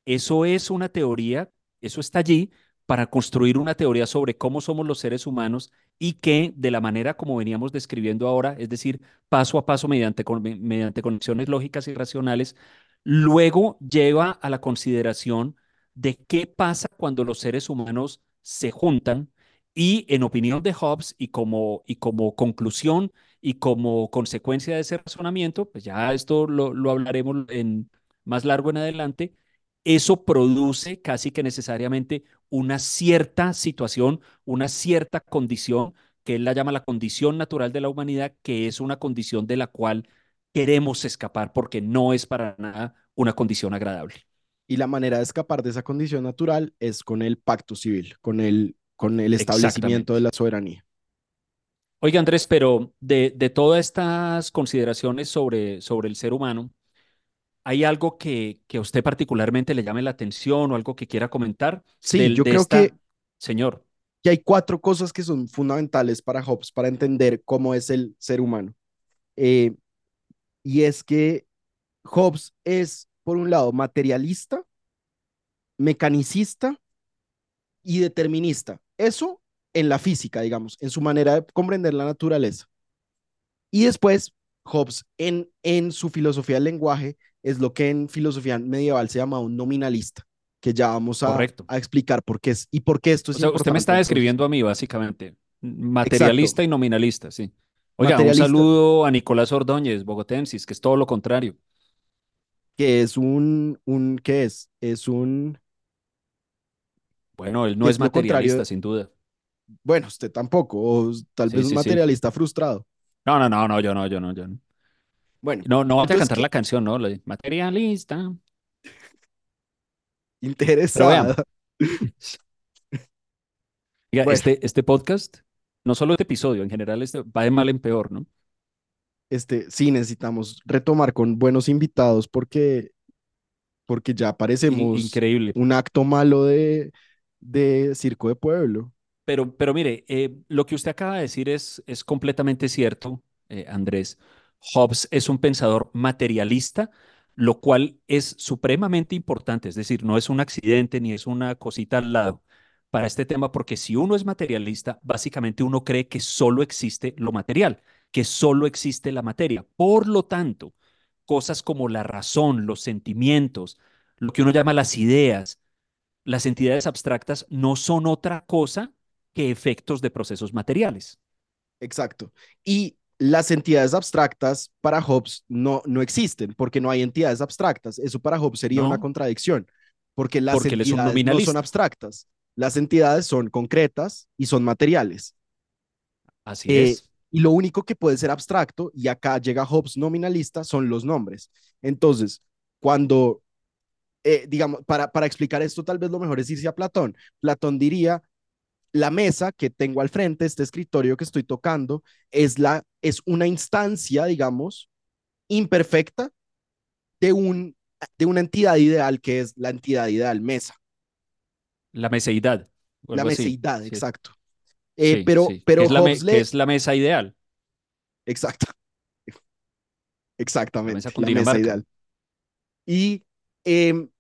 Eso es una teoría, eso está allí para construir una teoría sobre cómo somos los seres humanos y que de la manera como veníamos describiendo ahora, es decir, paso a paso mediante, mediante conexiones lógicas y racionales, luego lleva a la consideración de qué pasa cuando los seres humanos se juntan y en opinión de Hobbes y como, y como conclusión y como consecuencia de ese razonamiento, pues ya esto lo, lo hablaremos en más largo en adelante eso produce casi que necesariamente una cierta situación, una cierta condición, que él la llama la condición natural de la humanidad, que es una condición de la cual queremos escapar porque no es para nada una condición agradable. Y la manera de escapar de esa condición natural es con el pacto civil, con el, con el establecimiento de la soberanía. Oiga, Andrés, pero de, de todas estas consideraciones sobre, sobre el ser humano, ¿hay algo que, que a usted particularmente le llame la atención o algo que quiera comentar Sí, del, yo de creo esta, que, señor? que hay cuatro cosas que son fundamentales para Hobbes para entender cómo es el ser humano. Eh, y es que Hobbes es, por un lado, materialista, mecanicista y determinista. Eso en la física, digamos, en su manera de comprender la naturaleza. Y después, Hobbes en, en su filosofía del lenguaje es lo que en filosofía medieval se llama un nominalista, que ya vamos a, a explicar por qué es y por qué esto es O sea, usted me importante, está describiendo a mí, básicamente. Materialista y nominalista, sí. Oiga, un saludo a Nicolás Ordóñez, bogotensis, que es todo lo contrario. que es un, un, ¿qué es? Es un, Bueno, él no ¿Qué es materialista, sin duda. bueno, usted tampoco, o tal Sí, vez un sí. materialista frustrado. No, no, no, no, yo no, yo no, yo no. Bueno, No, no vaya a cantar la canción, ¿no? La materialista. interesada. Oiga, Bueno. este, este podcast, no solo este episodio, en general este va de mal en peor, ¿no? Este, sí, necesitamos retomar con buenos invitados porque, porque ya parecemos increíble. un acto malo de, de circo de pueblo. Pero, pero mire, eh, lo que usted acaba de decir es, es completamente cierto, eh, Andrés. Hobbes es un pensador materialista, lo cual es supremamente importante. Es decir, no es un accidente ni es una cosita al lado para este tema, porque si uno es materialista, básicamente uno cree que solo existe lo material, que solo existe la materia. Por lo tanto, cosas como la razón, los sentimientos, lo que uno llama las ideas, las entidades abstractas no son otra cosa que efectos de procesos materiales. Exacto. Y las entidades abstractas para Hobbes no, no existen porque no hay entidades abstractas. Eso para Hobbes sería una contradicción porque las Porque entidades no son abstractas. Las entidades son concretas y son materiales. Así Eh, es. Y lo único que puede ser abstracto, y acá llega Hobbes nominalista, son los nombres. Entonces, cuando, eh, digamos, para, para explicar esto, tal vez lo mejor es irse a Platón. Platón diría, la mesa que tengo al frente, este escritorio que estoy tocando, es, la, es una instancia, digamos, imperfecta de, un, de una entidad ideal que es la entidad ideal mesa, La meseidad. la así. meseidad, Sí, exacto. Eh, sí, pero, sí. pero es la Hobbes le- es la mesa ideal. Exacto. Exactamente, mesa la mesa ideal. Y em,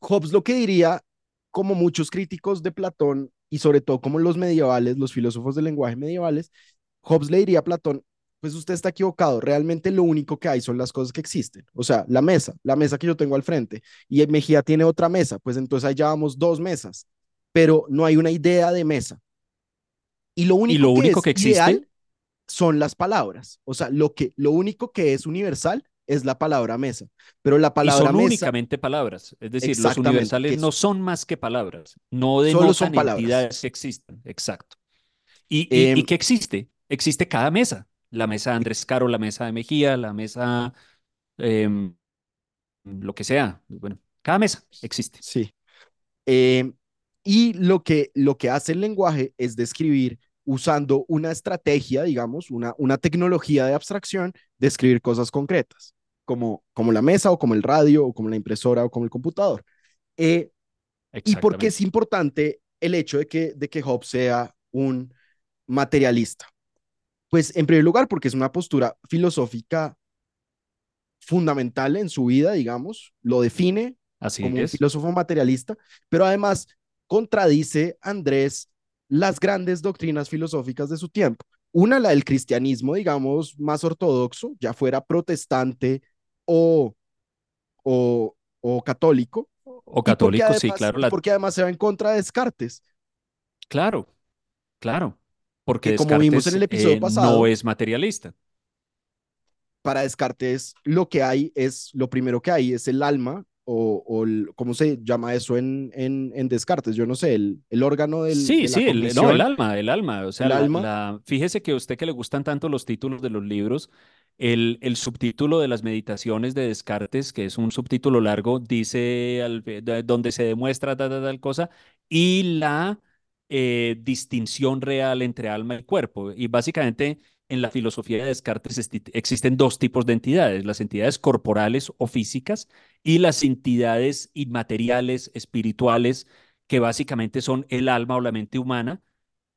Hobbes lo que diría, como muchos críticos de Platón y sobre todo como los medievales, los filósofos del lenguaje medievales, Hobbes le diría a Platón, pues usted está equivocado, realmente lo único que hay son las cosas que existen. O sea, la mesa, la mesa que yo tengo al frente, y Mejía tiene otra mesa, pues entonces ahí ya vamos dos mesas, pero no hay una idea de mesa. Y lo único, lo que, único es que existe- son las palabras. O sea, lo, que, lo único que es universal es la palabra mesa. Pero la Y palabra son mesa únicamente palabras. Es decir, los universales no son más que palabras. No denotan son palabras. entidades que existan. Exacto. ¿Y, y, Em, y qué existe? Existe cada mesa. La mesa de Andrés Caro, la mesa de Mejía, la mesa, em, lo que sea. Bueno, cada mesa existe. Sí. Eh, y lo que, lo que hace el lenguaje es describir usando una estrategia, digamos, una, una tecnología de abstracción, describir cosas concretas, como, como la mesa o como el radio o como la impresora o como el computador. Eh, ¿Y por qué Exactamente. es importante el hecho de que, de que Hobbes sea un materialista? Pues en primer lugar, porque es una postura filosófica fundamental en su vida, digamos, lo define Así como un es. filósofo materialista, pero además contradice, Andrés, las grandes doctrinas filosóficas de su tiempo. Una, la del cristianismo, digamos, más ortodoxo, ya fuera protestante o, o, o católico, O católico, sí, claro. la- porque además se va en contra de Descartes, Claro, claro. Porque Que como vimos en el episodio eh, pasado- no es materialista. para Descartes lo que hay es, lo primero que hay es el alma, o, o el- ¿cómo se llama eso en, en, en Descartes? Yo no sé, el, el órgano del, Sí, de la sí, el, no, el alma, el alma. O sea, El la- alma. la- fíjese que a usted que le gustan tanto los títulos de los libros, el, el subtítulo de las meditaciones de Descartes, que es un subtítulo largo, dice al- de- donde se demuestra tal, tal, tal cosa, y la eh, distinción real entre alma y cuerpo. Y básicamente en la filosofía de Descartes existen dos tipos de entidades, las entidades corporales o físicas y las entidades inmateriales, espirituales, que básicamente son el alma o la mente humana,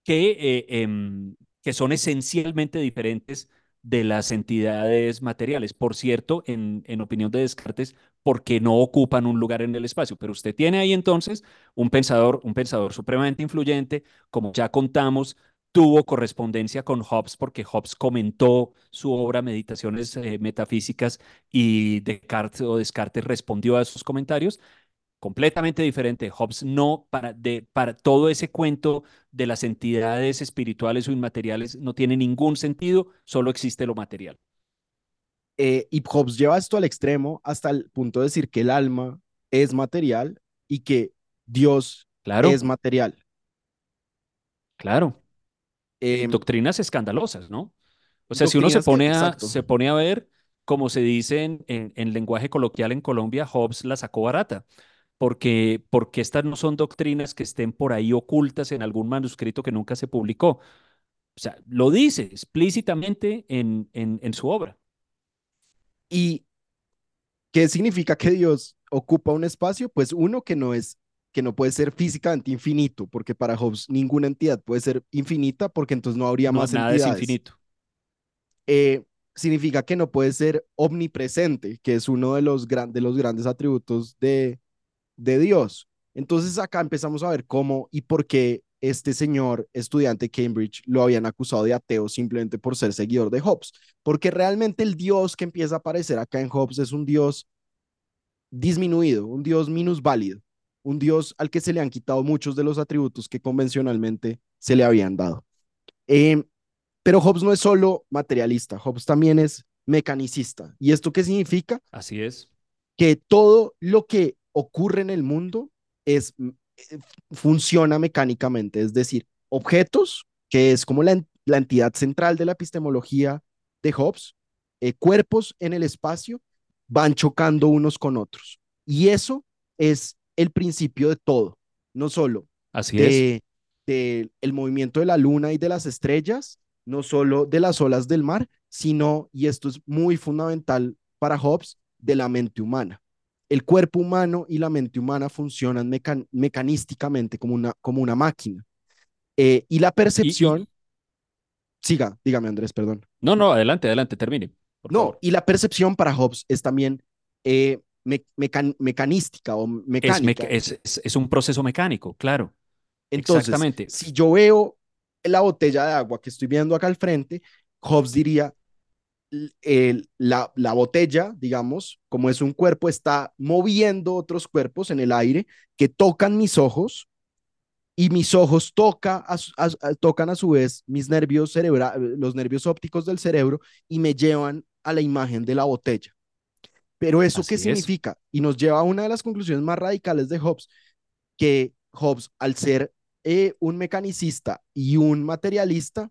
que, eh, em, que son esencialmente diferentes de las entidades materiales. Por cierto, en, en opinión de Descartes, porque no ocupan un lugar en el espacio. Pero usted tiene ahí entonces un pensador, un pensador supremamente influyente, como ya contamos, tuvo correspondencia con Hobbes porque Hobbes comentó su obra Meditaciones eh, Metafísicas y Descartes o Descartes respondió a esos comentarios. Completamente diferente. Hobbes no, para, de, para todo ese cuento de las entidades espirituales o inmateriales, no tiene ningún sentido, solo existe lo material. Eh, y Hobbes lleva esto al extremo hasta el punto de decir que el alma es material y que Dios Claro, es material. claro. Em, Doctrinas escandalosas, ¿no? O sea, si uno se pone a, exacto. se pone a ver, como se dice en, en- en lenguaje coloquial en Colombia, Hobbes la sacó barata, porque, porque estas no son doctrinas que estén por ahí ocultas en algún manuscrito que nunca se publicó. O sea, lo dice explícitamente en, en, en su obra. ¿Y qué significa que Dios ocupa un espacio? Pues uno que no es que no puede ser físicamente infinito, porque para Hobbes ninguna entidad puede ser infinita, porque entonces no habría No, más nada es entidades. infinito. Eh, significa que no puede ser omnipresente, que es uno de los, gran, de los grandes atributos de, de Dios. Entonces acá empezamos a ver cómo y por qué este señor estudiante de Cambridge lo habían acusado de ateo simplemente por ser seguidor de Hobbes, porque realmente el Dios que empieza a aparecer acá en Hobbes es un Dios disminuido, un Dios minusválido, un Dios al que se le han quitado muchos de los atributos que convencionalmente se le habían dado. Eh, pero Hobbes no es solo materialista, Hobbes también es mecanicista. ¿Y esto qué significa? Así es. que todo lo que ocurre en el mundo es, mm, eh, funciona mecánicamente, es decir, objetos, que es como la, la entidad central de la epistemología de Hobbes, eh, cuerpos en el espacio, van chocando unos con otros. Y eso es el principio de todo, no solo Así es. de, el movimiento de la luna y de las estrellas, no solo de las olas del mar, sino, y esto es muy fundamental para Hobbes, de la mente humana. El cuerpo humano y la mente humana funcionan mecan mecanísticamente como una, como una máquina. Eh, y la percepción, y, siga, dígame Andrés, perdón. no, no, adelante, adelante, termine, No, y la percepción para Hobbes es también eh, me mecan mecanística o Es, meca- mecánica. es, un proceso mecánico, claro, Entonces, exactamente. si yo veo la botella de agua que estoy viendo acá al frente, Hobbes diría, el- la, la botella, digamos, como es un cuerpo, está moviendo otros cuerpos en el aire que tocan mis ojos y mis ojos toca a su- a- a- tocan a su vez mis nervios cerebra los nervios ópticos del cerebro y me llevan a la imagen de la botella. Pero ¿eso qué Así es. significa? Y nos lleva a una de las conclusiones más radicales de Hobbes, que Hobbes, al ser eh, un mecanicista y un materialista,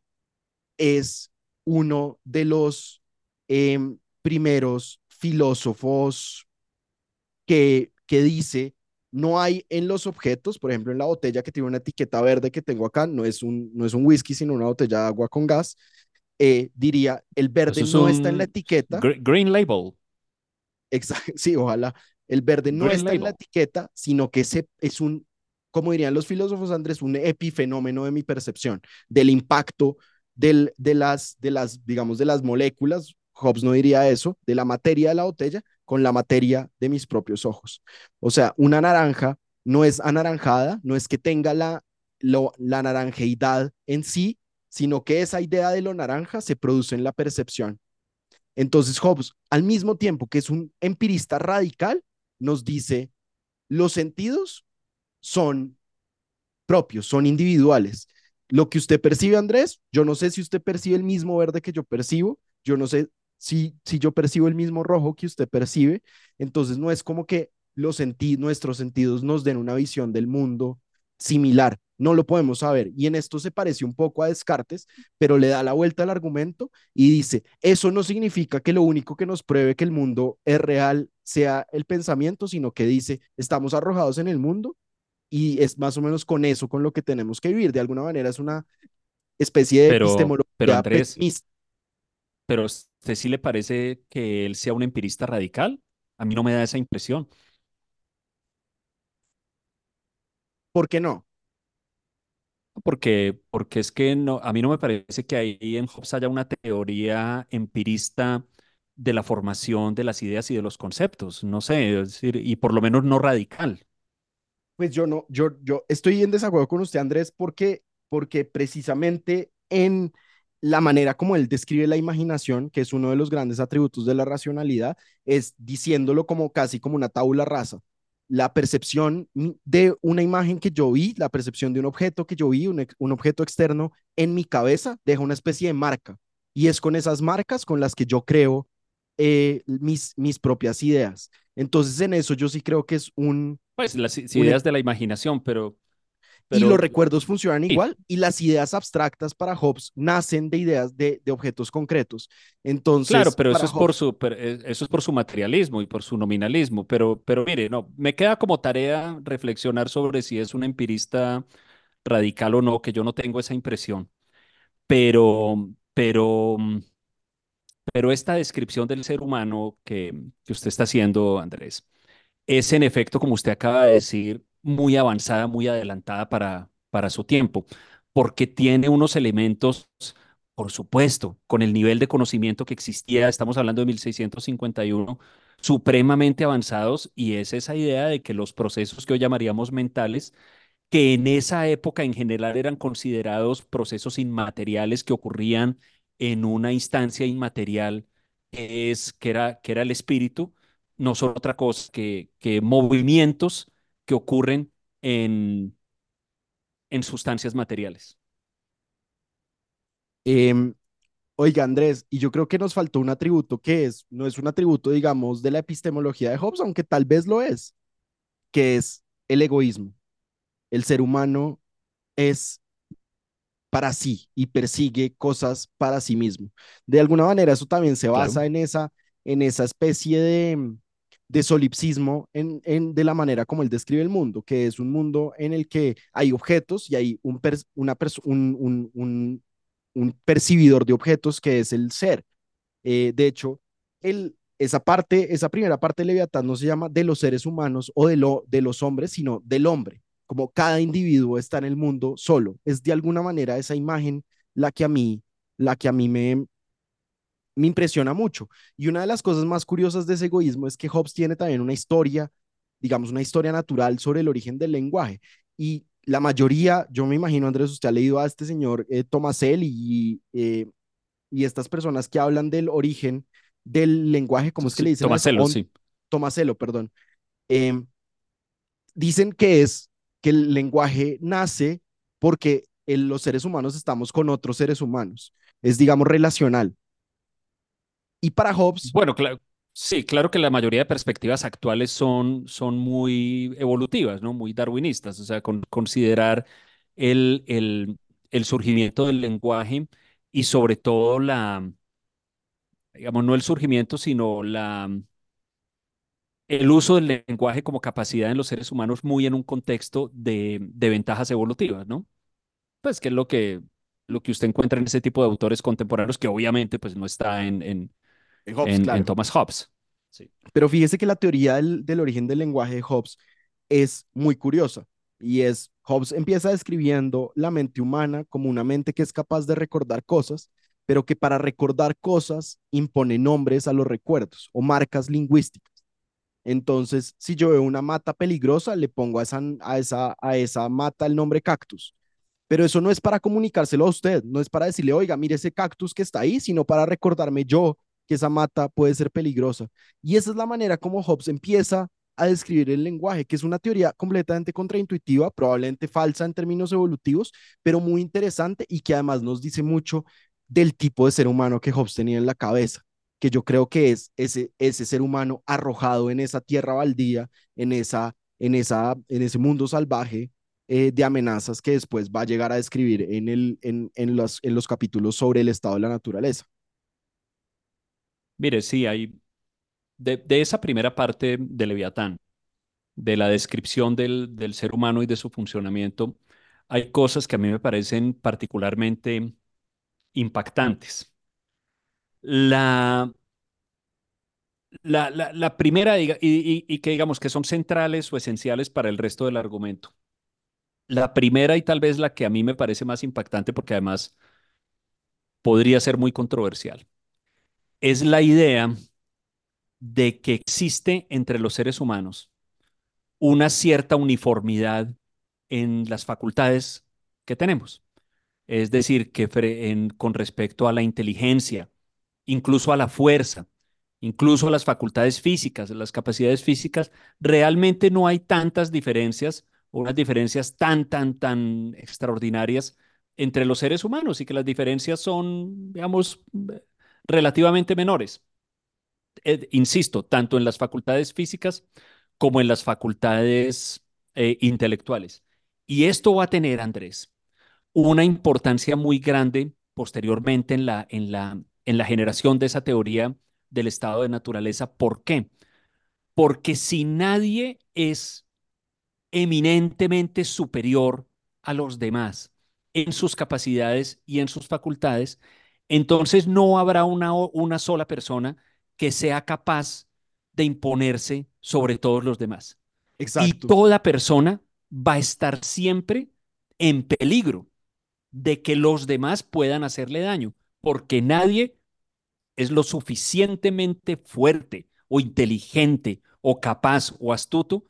es uno de los em, primeros filósofos que, que dice, no hay en los objetos, por ejemplo, en la botella que tiene una etiqueta verde que tengo acá, no es un, no es un whisky, sino una botella de agua con gas, eh, diría, el verde es no está en la etiqueta, gre- green label, Exacto, sí, ojalá. El verde no green está en la etiqueta, sino que ese es un, como dirían los filósofos, Andrés, un epifenómeno de mi percepción, del impacto del, de, las, de las, digamos, de las moléculas, Hobbes no diría eso, de la materia de la botella con la materia de mis propios ojos. O sea, una naranja no es anaranjada, no es que tenga la, lo, la naranjeidad en sí, sino que esa idea de lo naranja se produce en la percepción. Entonces Hobbes, al mismo tiempo que es un empirista radical, nos dice, los sentidos son propios, son individuales. Lo que usted percibe, Andrés, yo no sé si usted percibe el mismo verde que yo percibo, yo no sé si, si yo percibo el mismo rojo que usted percibe, entonces no es como que los senti nuestros sentidos nos den una visión del mundo similar, no lo podemos saber. Y en esto se parece un poco a Descartes, pero le da la vuelta al argumento y dice, eso no significa que lo único que nos pruebe que el mundo es real sea el pensamiento, sino que dice, estamos arrojados en el mundo y es más o menos con eso con lo que tenemos que vivir. De alguna manera es una especie de Pero, pero epistemología Andrés, pesimista. ¿pero usted sí le parece que él sea un empirista radical? A mí no me da esa impresión. ¿Por qué no? Porque, porque es que a mí no me parece que ahí en Hobbes haya una teoría empirista de la formación de las ideas y de los conceptos. No sé, decir, y por lo menos no radical. Pues yo no, yo, yo estoy en desacuerdo con usted, Andrés, porque, porque precisamente en la manera como él describe la imaginación, que es uno de los grandes atributos de la racionalidad, es diciéndolo como casi como una tabula rasa. La percepción de una imagen que yo vi, la percepción de un objeto que yo vi, un, un objeto externo en mi cabeza, deja una especie de marca. Y es con esas marcas con las que yo creo eh, mis, mis propias ideas. Entonces, en eso yo sí creo que es un... Pues las ideas de la imaginación, pero y los recuerdos funcionan igual y las ideas abstractas para Hobbes nacen de ideas de, de objetos concretos. Entonces, claro, pero eso es, por su, eh, eso es por su materialismo y por su nominalismo. Pero, pero mire, no, me queda como tarea reflexionar sobre si es un empirista radical o no, que yo no tengo esa impresión. Pero, pero, pero esta descripción del ser humano que, que usted está haciendo, Andrés, es en efecto, como usted acaba de decir, muy avanzada, muy adelantada para, para su tiempo, porque tiene unos elementos, por supuesto, con el nivel de conocimiento que existía, estamos hablando de 1651, supremamente avanzados, y es esa idea de que los procesos que hoy llamaríamos mentales, que en esa época en general eran considerados procesos inmateriales que ocurrían en una instancia inmaterial, es, que, era, que era el espíritu, no son otra cosa que, que movimientos que ocurren en, en sustancias materiales. Em, oiga, Andrés, y yo creo que nos faltó un atributo que es, no es un atributo, digamos, de la epistemología de Hobbes, aunque tal vez lo es, que es el egoísmo. El ser humano es para sí y persigue cosas para sí mismo. De alguna manera, eso también se basa en, esa, en esa especie de, de solipsismo en, en, de la manera como él describe el mundo, que es un mundo en el que hay objetos y hay un, una un, un, un, percibidor de objetos que es el ser. Eh, de hecho, el, esa parte, esa primera parte de Leviatán no se llama de los seres humanos o de, lo, de los hombres, sino del hombre, como cada individuo está en el mundo solo. Es de alguna manera esa imagen la que a mí, la que a mí me, me impresiona mucho. Y una de las cosas más curiosas de ese egoísmo es que Hobbes tiene también una historia, digamos, una historia natural sobre el origen del lenguaje. Y la mayoría, yo me imagino, Andrés, usted ha leído a este señor eh, y, eh, y estas personas que hablan del origen del lenguaje, ¿cómo es que le dicen? Tomaselo, sí. Tomaselo, perdón. Em, dicen que es que el lenguaje nace porque los seres humanos estamos con otros seres humanos. Es, digamos, relacional. Y para Hobbes... Bueno. Sí, claro que la mayoría de perspectivas actuales son, son muy evolutivas, ¿no? Muy darwinistas, o sea, con, considerar el, el, el surgimiento del lenguaje y sobre todo la, digamos, no el surgimiento, sino la, el uso del lenguaje como capacidad en los seres humanos muy en un contexto de, de ventajas evolutivas, ¿no? Pues que es lo que, lo que usted encuentra en ese tipo de autores contemporáneos que obviamente pues no está en, en, Thomas Hobbes. Sí. Pero fíjese que la teoría del, del, origen del lenguaje de Hobbes es muy curiosa y es, Hobbes empieza describiendo la mente humana como una mente que es capaz de recordar cosas, pero que para recordar cosas impone nombres a los recuerdos o marcas lingüísticas. Entonces, si yo veo una mata peligrosa, le pongo a esa, a esa, a esa mata el nombre cactus. Pero eso no es para comunicárselo a usted, no es para decirle, oiga, mire ese cactus que está ahí, sino para recordarme yo que esa mata puede ser peligrosa. Y esa es la manera como Hobbes empieza a describir el lenguaje, que es una teoría completamente contraintuitiva, probablemente falsa en términos evolutivos, pero muy interesante y que además nos dice mucho del tipo de ser humano que Hobbes tenía en la cabeza, que yo creo que es ese, ese ser humano arrojado en esa tierra baldía, en, esa, en, esa, en ese mundo salvaje eh, de amenazas que después va a llegar a describir en, el, en, en, los, en los capítulos sobre el estado de la naturaleza. Mire, sí, hay de, esa primera parte de Leviatán, de la descripción del, ser humano y de su funcionamiento, hay cosas que a mí me parecen particularmente impactantes. La, la, la, primera, y, y, que digamos que son centrales o esenciales para el resto del argumento. La primera y tal vez la que a mí me parece más impactante porque además podría ser muy controversial es la idea de que existe entre los seres humanos una cierta uniformidad en las facultades que tenemos. es decir, que con respecto a la inteligencia, incluso a la fuerza, incluso a las facultades físicas, las capacidades físicas, realmente no hay tantas diferencias, unas diferencias tan, tan, tan extraordinarias entre los seres humanos y que las diferencias son, digamos, relativamente menores. Eh, insisto, tanto en las facultades físicas como en las facultades eh, intelectuales. Y esto va a tener, Andrés, una importancia muy grande posteriormente en la, en la, en la generación de esa teoría del estado de naturaleza. ¿Por qué? Porque si nadie es eminentemente superior a los demás en sus capacidades y en sus facultades, entonces no habrá una, una sola persona que sea capaz de imponerse sobre todos los demás. Y toda persona va a estar siempre en peligro de que los demás puedan hacerle daño, porque nadie es lo suficientemente fuerte o inteligente o capaz o astuto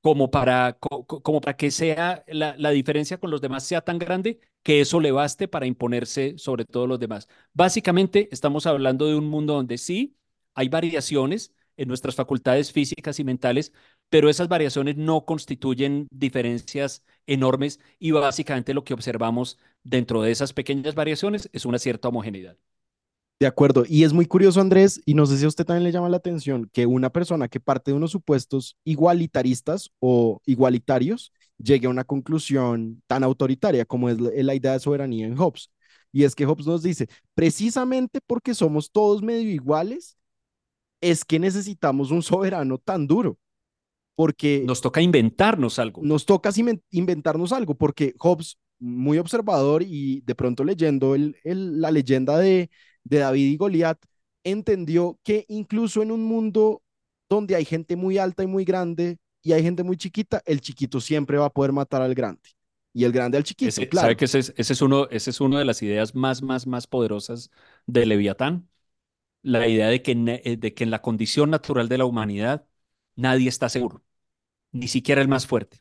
como para, como para que sea la, la, diferencia con los demás sea tan grande que eso le baste para imponerse sobre todos los demás. Básicamente estamos hablando de un mundo donde sí hay variaciones en nuestras facultades físicas y mentales, pero esas variaciones no constituyen diferencias enormes y básicamente lo que observamos dentro de esas pequeñas variaciones es una cierta homogeneidad. De acuerdo. Y es muy curioso, Andrés, y no sé si a usted también le llama la atención, que una persona que parte de unos supuestos igualitaristas o igualitarios llegue a una conclusión tan autoritaria como es la idea de soberanía en Hobbes. Y es que Hobbes nos dice, precisamente porque somos todos medio iguales, es que necesitamos un soberano tan duro. Porque nos toca inventarnos algo. Nos toca inventarnos algo, porque Hobbes, muy observador y de pronto leyendo el, la leyenda de, de David y Goliat, entendió que incluso en un mundo donde hay gente muy alta y muy grande y hay gente muy chiquita, el chiquito siempre va a poder matar al grande. Y el grande al chiquito, claro. ¿Sabe que ese es, ese es, uno, ese es una de las ideas más, más, más poderosas de Leviatán? La idea de que, eh, de que en la condición natural de la humanidad nadie está seguro, ni siquiera el más fuerte,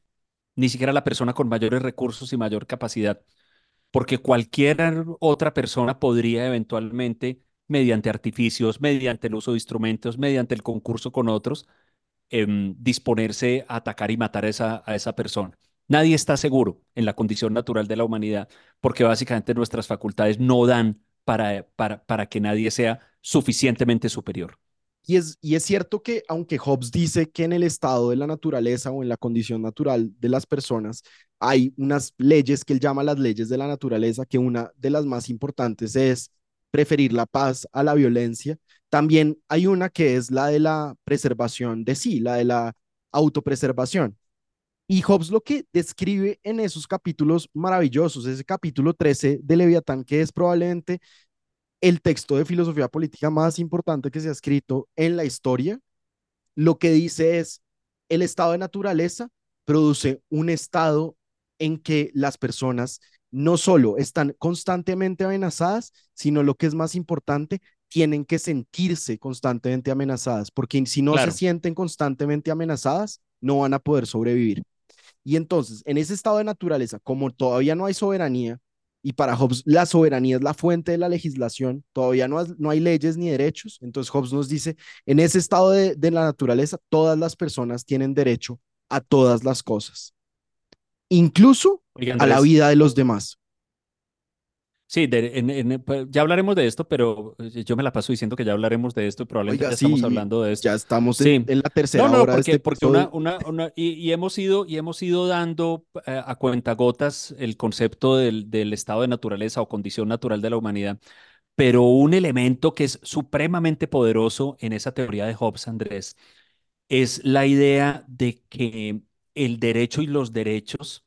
ni siquiera la persona con mayores recursos y mayor capacidad porque cualquier otra persona podría eventualmente, mediante artificios, mediante el uso de instrumentos, mediante el concurso con otros, em, disponerse a atacar y matar a esa, a esa persona. Nadie está seguro en la condición natural de la humanidad, porque básicamente nuestras facultades no dan para, para, para que nadie sea suficientemente superior. Y es, y es cierto que aunque Hobbes dice que en el estado de la naturaleza o en la condición natural de las personas hay unas leyes que él llama las leyes de la naturaleza, que una de las más importantes es preferir la paz a la violencia. También hay una que es la de la preservación de sí, la de la autopreservación. Y Hobbes lo que describe en esos capítulos maravillosos, ese capítulo 13 de Leviatán, que es probablemente el texto de filosofía política más importante que se ha escrito en la historia, lo que dice es, el estado de naturaleza produce un estado en que las personas no solo están constantemente amenazadas, sino lo que es más importante, tienen que sentirse constantemente amenazadas, porque si no se sienten constantemente amenazadas, no van a poder sobrevivir. Y entonces, en ese estado de naturaleza, como todavía no hay soberanía, y para Hobbes la soberanía es la fuente de la legislación, todavía no, no hay leyes ni derechos, entonces Hobbes nos dice, en ese estado de, de la naturaleza, todas las personas tienen derecho a todas las cosas incluso a la vida de los demás. Sí, pues, ya hablaremos de esto, pero eh, yo me la paso diciendo que ya hablaremos de esto y probablemente ya estamos hablando de esto. Ya estamos en, la tercera no, no, hora porque, este porque una, una, y, hemos ido, y hemos ido dando eh, a cuentagotas el concepto del, del estado de naturaleza o condición natural de la humanidad, pero un elemento que es supremamente poderoso en esa teoría de Hobbes, Andrés, es la idea de que el derecho y los derechos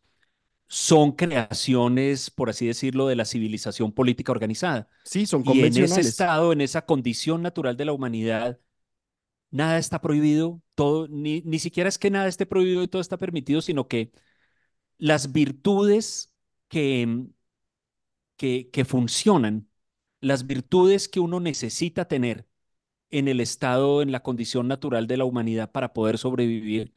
son creaciones, por así decirlo, de la civilización política organizada. Sí, son convencionales. Y en ese estado, en esa condición natural de la humanidad, nada está prohibido, todo, ni, ni siquiera es que nada esté prohibido y todo está permitido, sino que las virtudes que, que, que funcionan, las virtudes que uno necesita tener en el estado, en la condición natural de la humanidad para poder sobrevivir,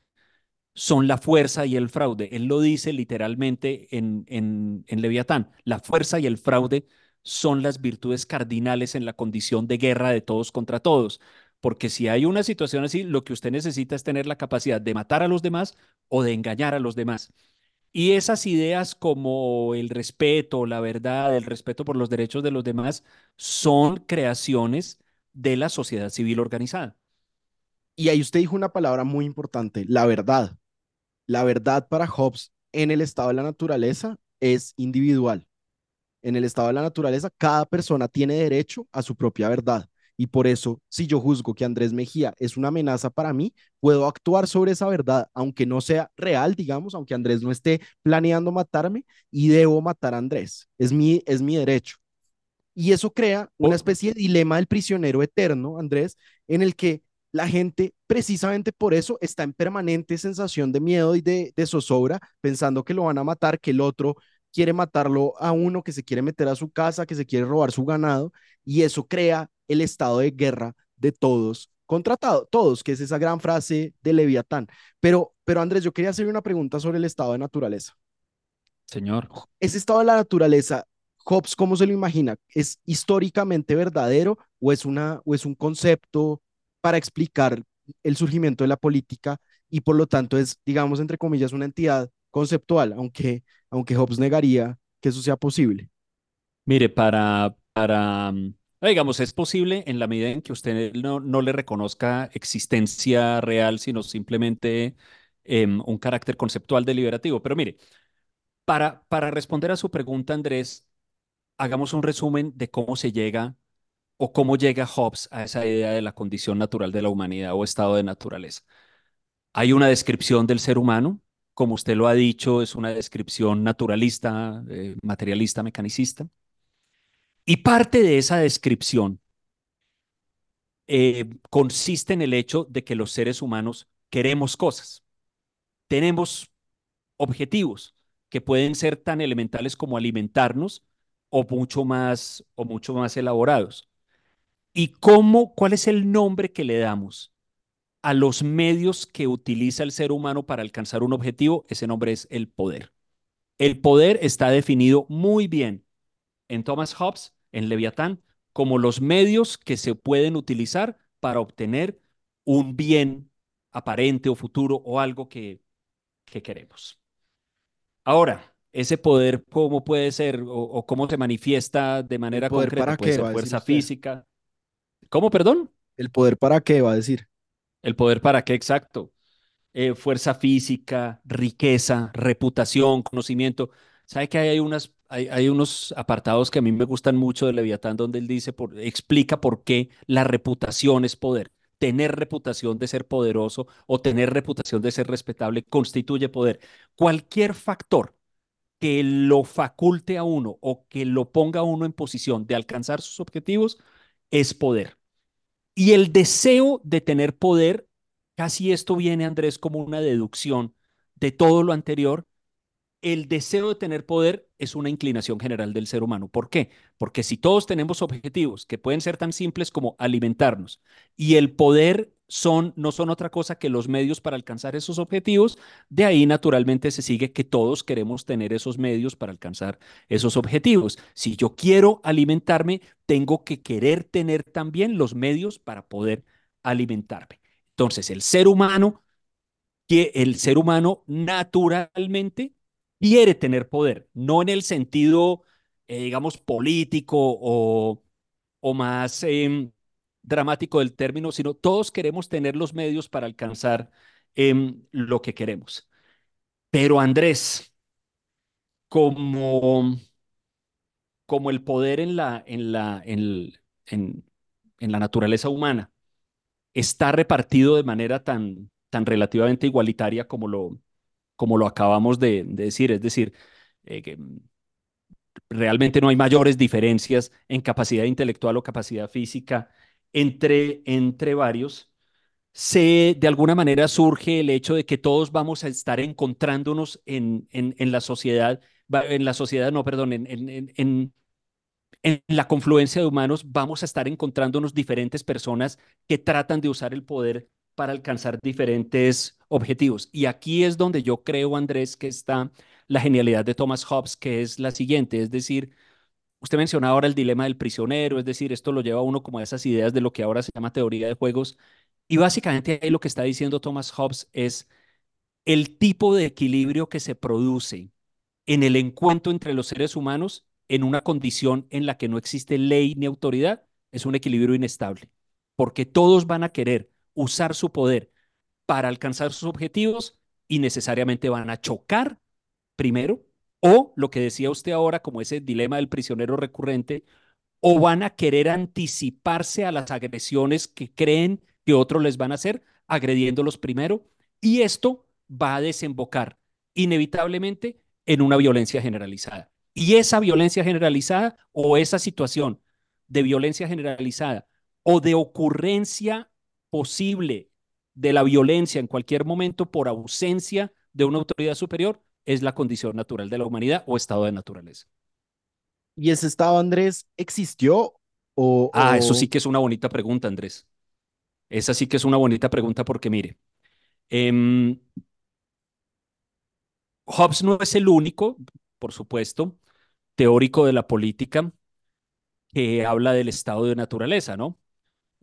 son la fuerza y el fraude. Él lo dice literalmente en, en, Leviatán. La fuerza y el fraude son las virtudes cardinales en la condición de guerra de todos contra todos. Porque si hay una situación así, lo que usted necesita es tener la capacidad de matar a los demás o de engañar a los demás. Y esas ideas como el respeto, la verdad, el respeto por los derechos de los demás, son creaciones de la sociedad civil organizada. Y ahí usted dijo una palabra muy importante, la verdad. La verdad para Hobbes en el estado de la naturaleza es individual. En el estado de la naturaleza, cada persona tiene derecho a su propia verdad. Y por eso, si yo juzgo que Andrés Mejía es una amenaza para mí, puedo actuar sobre esa verdad, aunque no sea real, digamos, aunque Andrés no esté planeando matarme, y debo matar a Andrés. Es mi, es mi derecho. Y eso crea una especie de dilema del prisionero eterno, Andrés, en el que la gente precisamente por eso está en permanente sensación de miedo y de, de zozobra, pensando que lo van a matar, que el otro quiere matarlo a uno, que se quiere meter a su casa, que se quiere robar su ganado, y eso crea el estado de guerra de todos contra todos, que es esa gran frase de Leviatán. Pero, pero Andrés, yo quería hacerle una pregunta sobre el estado de naturaleza. Señor. Ese estado de la naturaleza, Hobbes, ¿cómo se lo imagina? ¿Es históricamente verdadero o es, una, o es un concepto para explicar el surgimiento de la política y por lo tanto es, digamos, entre comillas, una entidad conceptual, aunque, aunque Hobbes negaría que eso sea posible? Mire, para, para, mm, digamos, es posible en la medida en que usted no, no le reconozca existencia real, sino simplemente em, un carácter conceptual deliberativo. Pero mire, para, para responder a su pregunta, Andrés, hagamos un resumen de cómo se llega o cómo llega Hobbes a esa idea de la condición natural de la humanidad o estado de naturaleza. Hay una descripción del ser humano, como usted lo ha dicho, es una descripción naturalista, eh, materialista, mecanicista. Y parte de esa descripción eh, consiste en el hecho de que los seres humanos queremos cosas, tenemos objetivos que pueden ser tan elementales como alimentarnos o mucho más o mucho más elaborados. ¿Y cómo, cuál es el nombre que le damos a los medios que utiliza el ser humano para alcanzar un objetivo? Ese nombre es el poder. El poder está definido muy bien en Thomas Hobbes, en Leviatán, como los medios que se pueden utilizar para obtener un bien aparente o futuro o algo que, que queremos. Ahora, ese poder, ¿cómo puede ser o, cómo se manifiesta de manera concreta? Puede ser fuerza física. ¿Cómo, perdón? ¿El poder para qué va a decir? ¿El poder para qué? Exacto. Eh, fuerza física, riqueza, reputación, conocimiento. ¿Sabe que hay, unas, hay, unos apartados que a mí me gustan mucho de Leviatán donde él dice, por, explica por qué la reputación es poder? Tener reputación de ser poderoso o tener reputación de ser respetable constituye poder. Cualquier factor que lo faculte a uno o que lo ponga a uno en posición de alcanzar sus objetivos es poder. Y el deseo de tener poder, casi esto viene, Andrés, como una deducción de todo lo anterior, el deseo de tener poder es una inclinación general del ser humano. ¿Por qué? Porque si todos tenemos objetivos que pueden ser tan simples como alimentarnos y el poder son, no son otra cosa que los medios para alcanzar esos objetivos, de ahí naturalmente se sigue que todos queremos tener esos medios para alcanzar esos objetivos. Si yo quiero alimentarme, tengo que querer tener también los medios para poder alimentarme. Entonces, el ser humano, que el ser humano naturalmente quiere tener poder, no en el sentido, eh, digamos, político o, o más em, dramático del término, sino todos queremos tener los medios para alcanzar em, lo que queremos. Pero Andrés, como, el poder en la, en la, en, en la naturaleza humana está repartido de manera tan, tan relativamente igualitaria como lo, como lo acabamos de, decir, es decir, eh, que mm, realmente no hay mayores diferencias en capacidad intelectual o capacidad física entre, entre varios, se, de alguna manera surge el hecho de que todos vamos a estar encontrándonos en, en, la sociedad, en la sociedad, no, perdón, en, en, en la confluencia de humanos vamos a estar encontrándonos diferentes personas que tratan de usar el poder para alcanzar diferentes objetivos. Y aquí es donde yo creo, Andrés, que está la genialidad de Thomas Hobbes, que es la siguiente, es decir, usted menciona ahora el dilema del prisionero, es decir, esto lo lleva a uno como a esas ideas de lo que ahora se llama teoría de juegos, y básicamente ahí lo que está diciendo Thomas Hobbes es el tipo de equilibrio que se produce en el encuentro entre los seres humanos en una condición en la que no existe ley ni autoridad, es un equilibrio inestable, porque todos van a querer usar su poder para alcanzar sus objetivos y necesariamente van a chocar primero, o lo que decía usted ahora como ese dilema del prisionero recurrente, o van a querer anticiparse a las agresiones que creen que otros les van a hacer, agrediéndolos primero, y esto va a desembocar inevitablemente en una violencia generalizada. Y esa violencia generalizada o esa situación de violencia generalizada o de ocurrencia posible de la violencia en cualquier momento por ausencia de una autoridad superior es la condición natural de la humanidad o estado de naturaleza. ¿Y ese estado, Andrés, existió o...? Ah, eso sí que es una bonita pregunta, Andrés. Esa sí que es una bonita pregunta porque mire, eh, Hobbes no es el único, por supuesto, teórico de la política que habla del estado de naturaleza, ¿no?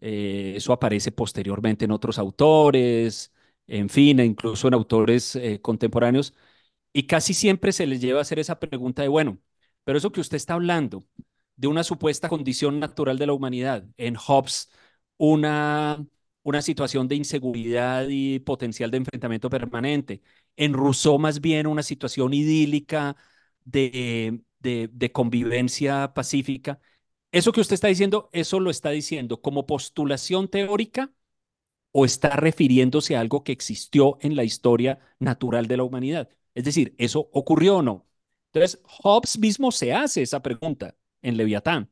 Eh, eso aparece posteriormente en otros autores, en fin, e incluso en autores eh, contemporáneos, y casi siempre se les lleva a hacer esa pregunta de, bueno, pero eso que usted está hablando de una supuesta condición natural de la humanidad, en Hobbes, una, una situación de inseguridad y potencial de enfrentamiento permanente, en Rousseau más bien una situación idílica de, de, convivencia pacífica. Eso que usted está diciendo, eso lo está diciendo como postulación teórica o está refiriéndose a algo que existió en la historia natural de la humanidad. Es decir, ¿eso ocurrió o no? Entonces, Hobbes mismo se hace esa pregunta en Leviatán,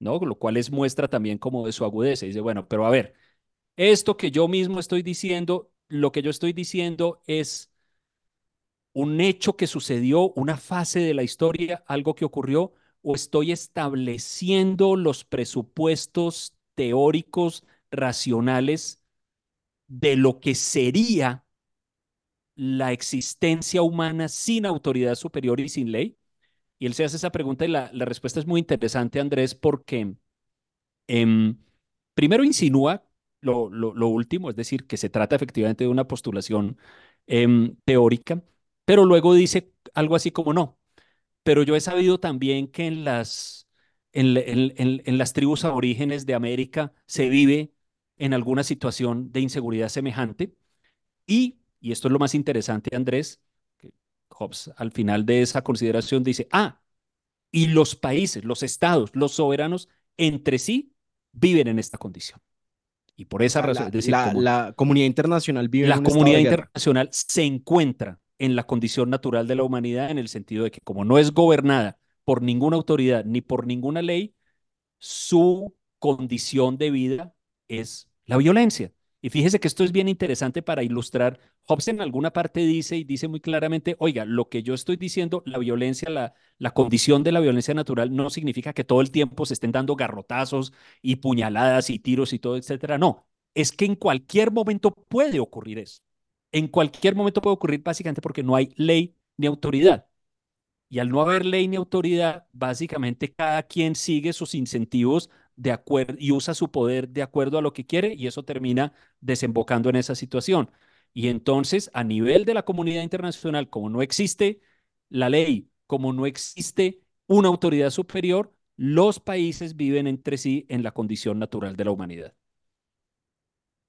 ¿no? Lo cual es muestra también como de su agudeza. Dice, bueno, pero a ver, esto que yo mismo estoy diciendo, lo que yo estoy diciendo es un hecho que sucedió, una fase de la historia, algo que ocurrió, o estoy estableciendo los presupuestos teóricos racionales de lo que sería la existencia humana sin autoridad superior y sin ley? Y él se hace esa pregunta y la, respuesta es muy interesante, Andrés, porque em, primero insinúa lo, lo, último, es decir, que se trata efectivamente de una postulación em, teórica, pero luego dice algo así como no. Pero yo he sabido también que en las, en, en, las tribus aborígenes de América se vive en alguna situación de inseguridad semejante. Y, y esto es lo más interesante, Andrés, que Hobbes al final de esa consideración dice, ah, y los países, los estados, los soberanos entre sí viven en esta condición. Y por esa razón, es decir, la, comunidad internacional vive la comunidad internacional se encuentra en la condición natural de la humanidad en el sentido de que como no es gobernada por ninguna autoridad ni por ninguna ley, su condición de vida es la violencia. Y fíjese que esto es bien interesante para ilustrar. Hobbes en alguna parte dice y dice muy claramente, oiga, lo que yo estoy diciendo, la violencia, la, la condición de la violencia natural no significa que todo el tiempo se estén dando garrotazos y puñaladas y tiros y todo, etcétera. No, es que en cualquier momento puede ocurrir eso. En cualquier momento puede ocurrir básicamente porque no hay ley ni autoridad. Y al no haber ley ni autoridad, básicamente cada quien sigue sus incentivos de acuerdo y usa su poder de acuerdo a lo que quiere y eso termina desembocando en esa situación. Y entonces, a nivel de la comunidad internacional, como no existe la ley, como no existe una autoridad superior, los países viven entre sí en la condición natural de la humanidad.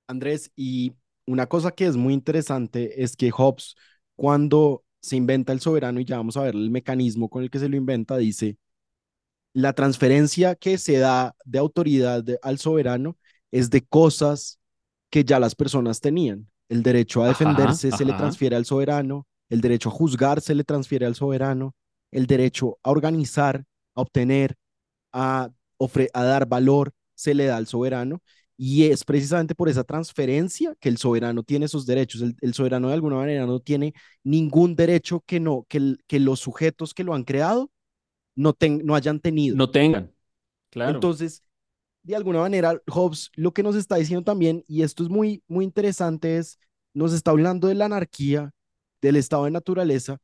Andrés, y una cosa que es muy interesante es que Hobbes, cuando se inventa el soberano, y ya vamos a ver el mecanismo con el que se lo inventa, dice, la transferencia que se da de autoridad al soberano es de cosas que ya las personas tenían. El derecho a defenderse se le transfiere al soberano, el derecho a juzgar se le transfiere al soberano, el derecho a organizar, a obtener, a, a dar valor se le da al soberano. Y es precisamente por esa transferencia que el soberano tiene esos derechos. El, soberano de alguna manera no tiene ningún derecho que, no, que, que los sujetos que lo han creado no, no hayan tenido. No tengan, claro. Entonces, de alguna manera, Hobbes lo que nos está diciendo también, y esto es muy, muy interesante, es, nos está hablando de la anarquía, del estado de naturaleza,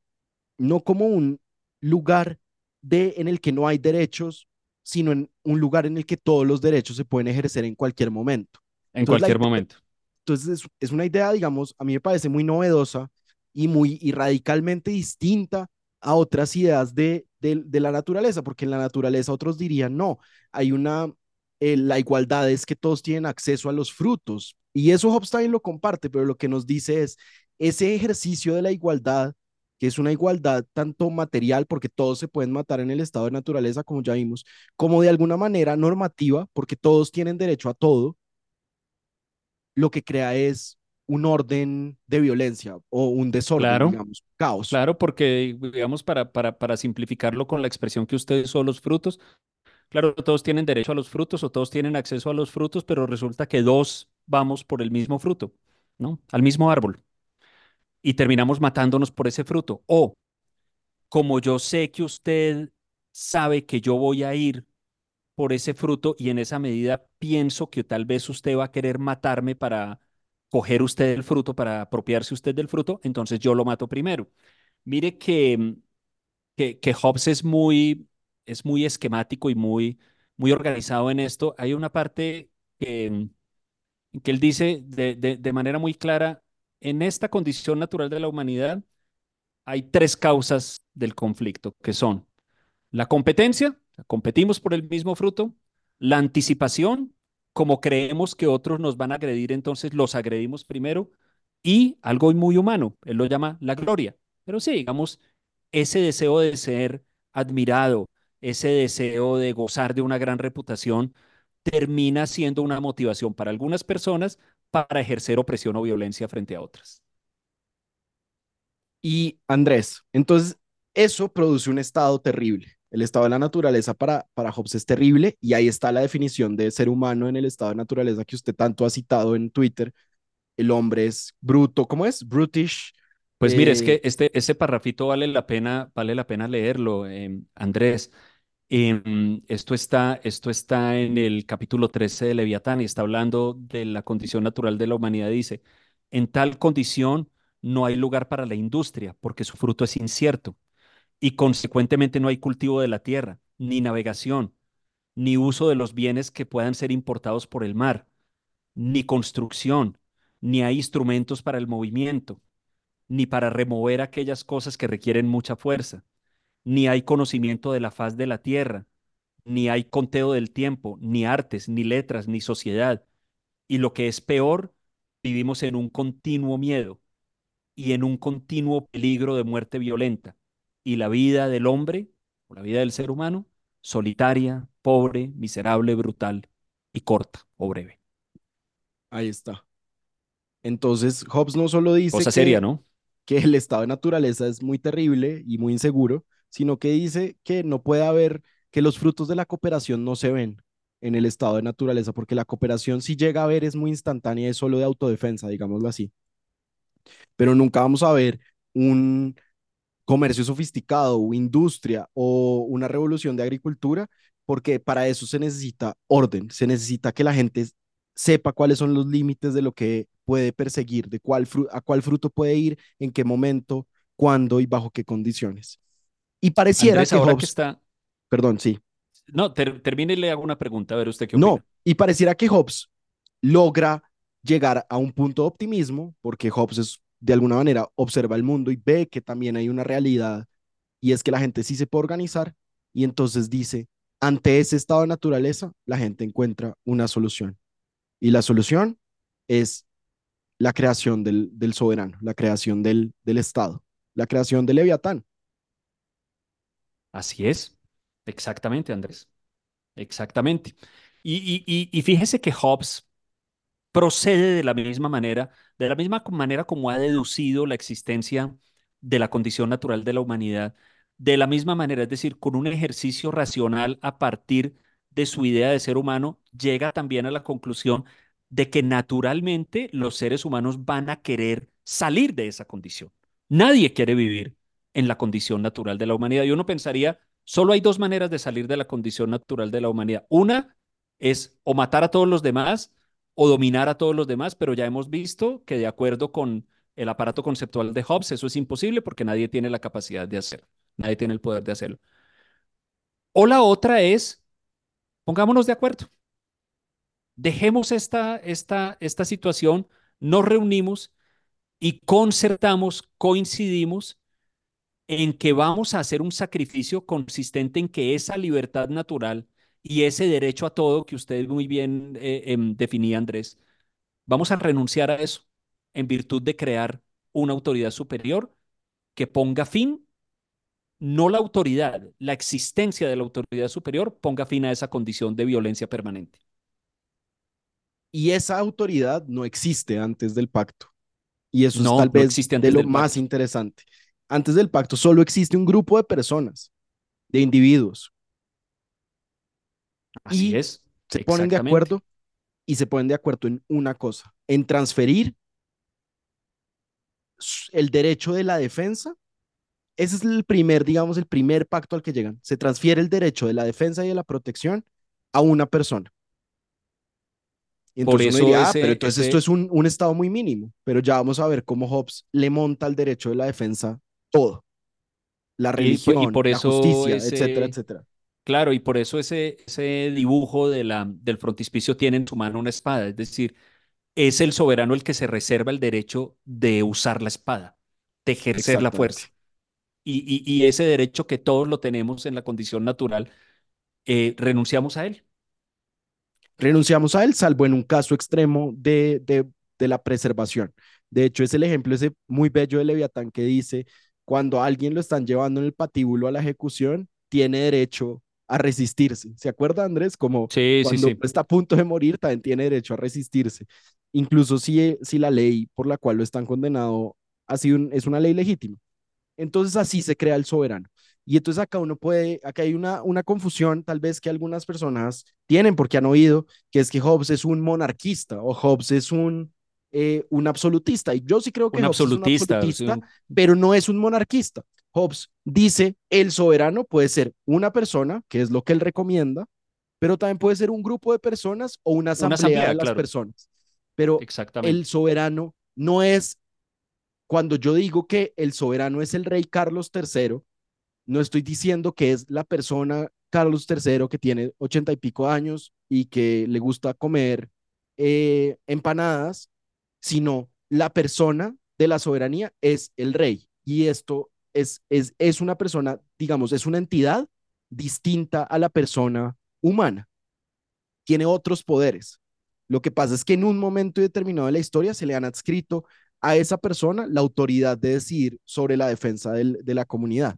no como un lugar de, en el que no hay derechos, sino en un lugar en el que todos los derechos se pueden ejercer en cualquier momento. En cualquier momento. Entonces, es, es, una idea, digamos, a mí me parece muy novedosa y muy y radicalmente distinta a otras ideas de, de, la naturaleza, porque en la naturaleza otros dirían, no, hay una, eh, la igualdad es que todos tienen acceso a los frutos. Y eso Hobbes también lo comparte, pero lo que nos dice es, ese ejercicio de la igualdad, que es una igualdad tanto material, porque todos se pueden matar en el estado de naturaleza, como ya vimos, como de alguna manera normativa, porque todos tienen derecho a todo, lo que crea es un orden de violencia o un desorden, claro, digamos, caos. Claro, porque, digamos, para, para, para simplificarlo con la expresión que ustedes son los frutos, claro, todos tienen derecho a los frutos o todos tienen acceso a los frutos, pero resulta que dos vamos por el mismo fruto, ¿no? Al mismo árbol. Y terminamos matándonos por ese fruto. O, como yo sé que usted sabe que yo voy a ir por ese fruto y en esa medida pienso que tal vez usted va a querer matarme para coger usted el fruto, para apropiarse usted del fruto, entonces yo lo mato primero. Mire que, que, que Hobbes es muy, es muy esquemático y muy, muy organizado en esto. Hay una parte que, que él dice de, de, de manera muy clara, en esta condición natural de la humanidad hay tres causas del conflicto, que son la competencia, competimos por el mismo fruto, la anticipación, como creemos que otros nos van a agredir, entonces los agredimos primero, y algo muy humano, él lo llama la gloria. Pero sí, digamos, ese deseo de ser admirado, ese deseo de gozar de una gran reputación, termina siendo una motivación para algunas personas para ejercer opresión o violencia frente a otras. Y Andrés, entonces eso produce un estado terrible. El estado de la naturaleza para, para Hobbes es terrible y ahí está la definición de ser humano en el estado de naturaleza que usted tanto ha citado en Twitter. El hombre es bruto, ¿cómo es? Brutish. Pues eh... mire, es que este, ese parrafito vale la pena, vale la pena leerlo, eh, Andrés. Eh, esto, está, esto está en el capítulo 13 de Leviatán y está hablando de la condición natural de la humanidad. Dice, en tal condición no hay lugar para la industria porque su fruto es incierto y consecuentemente no hay cultivo de la tierra, ni navegación, ni uso de los bienes que puedan ser importados por el mar, ni construcción, ni hay instrumentos para el movimiento, ni para remover aquellas cosas que requieren mucha fuerza, ni hay conocimiento de la faz de la tierra, ni hay conteo del tiempo, ni artes, ni letras, ni sociedad. Y lo que es peor, vivimos en un continuo miedo y en un continuo peligro de muerte violenta y la vida del hombre, o la vida del ser humano, solitaria, pobre, miserable, brutal y corta o breve. Ahí está. Entonces, Hobbes no solo dice Cosa que, seria, ¿no? que el estado de naturaleza es muy terrible y muy inseguro, sino que dice que no puede haber, que los frutos de la cooperación no se ven en el estado de naturaleza, porque la cooperación si llega a ver es muy instantánea, es solo de autodefensa, digámoslo así. Pero nunca vamos a ver un comercio sofisticado o industria o una revolución de agricultura, porque para eso se necesita orden, se necesita que la gente sepa cuáles son los límites de lo que puede perseguir, de cuál a cuál fruto puede ir, en qué momento, cuándo y bajo qué condiciones. Y pareciera Andrés, que ahora Hobbes, que está... perdón, sí. No, ter termine y le hago una pregunta, a ver usted qué No, opina. y pareciera que Hobbes logra llegar a un punto de optimismo, porque Hobbes es de alguna manera observa el mundo y ve que también hay una realidad y es que la gente sí se puede organizar y entonces dice, ante ese estado de naturaleza, la gente encuentra una solución. Y la solución es la creación del, del soberano, la creación del, del Estado, la creación del Leviatán. Así es, exactamente, Andrés, exactamente. Y, y, fíjese que Hobbes procede de la misma manera, de la misma manera como ha deducido la existencia de la condición natural de la humanidad, de la misma manera, es decir, con un ejercicio racional a partir de su idea de ser humano, llega también a la conclusión de que naturalmente los seres humanos van a querer salir de esa condición. Nadie quiere vivir en la condición natural de la humanidad. Y uno pensaría, solo hay dos maneras de salir de la condición natural de la humanidad. Una es o matar a todos los demás o dominar a todos los demás, pero ya hemos visto que de acuerdo con el aparato conceptual de Hobbes, eso es imposible porque nadie tiene la capacidad de hacerlo, nadie tiene el poder de hacerlo. O la otra es, pongámonos de acuerdo, dejemos esta, esta, esta situación, nos reunimos y concertamos, coincidimos en que vamos a hacer un sacrificio consistente en que esa libertad natural y ese derecho a todo que usted muy bien eh, em, definía, Andrés, vamos a renunciar a eso en virtud de crear una autoridad superior que ponga fin, no la autoridad, la existencia de la autoridad superior ponga fin a esa condición de violencia permanente. Y esa autoridad no existe antes del pacto. Y eso es tal vez de lo más interesante. Antes del pacto solo existe un grupo de personas, de individuos. Así es. Se ponen de acuerdo y se ponen de acuerdo en una cosa, en transferir el derecho de la defensa. Ese es el primer, digamos, el primer pacto al que llegan. Se transfiere el derecho de la defensa y de la protección a una persona. Y entonces Por eso ah, pero entonces esto es un, un, estado muy mínimo, pero ya vamos a ver cómo Hobbes le monta el derecho de la defensa todo. La religión, la justicia, etcétera, etcétera. Claro, y por eso ese, ese dibujo de la, del frontispicio tiene en su mano una espada, es decir, es el soberano el que se reserva el derecho de usar la espada, de ejercer la fuerza. Y, y, ese derecho que todos lo tenemos en la condición natural, eh, renunciamos a él. Renunciamos a él, salvo en un caso extremo de, de, de la preservación. De hecho, es el ejemplo ese muy bello de Leviatán que dice, cuando a alguien lo están llevando en el patíbulo a la ejecución, tiene derecho a resistirse. ¿Se acuerda, Andrés? Como cuando está a punto de morir, también tiene derecho a resistirse. Incluso si, si la ley por la cual lo están condenado ha sido es una ley legítima. Entonces así se crea el soberano. Y entonces acá uno puede, acá hay una, una confusión tal vez que algunas personas tienen porque han oído, que es que Hobbes es un monarquista o Hobbes es un, eh, un absolutista. Y yo sí creo que un absolutista, es un absolutista, pero no es un monarquista. Hobbes dice, el soberano puede ser una persona, que es lo que él recomienda, pero también puede ser un grupo de personas o una asamblea, de las personas. Pero el soberano no es, cuando yo digo que el soberano es el rey Carlos III, no estoy diciendo que es la persona Carlos III que tiene ochenta y pico años y que le gusta comer eh, empanadas, sino la persona de la soberanía es el rey. Y esto es, es, es una persona, digamos, es una entidad distinta a la persona humana. Tiene otros poderes. Lo que pasa es que en un momento determinado de la historia se le han adscrito a esa persona la autoridad de decidir sobre la defensa de la comunidad.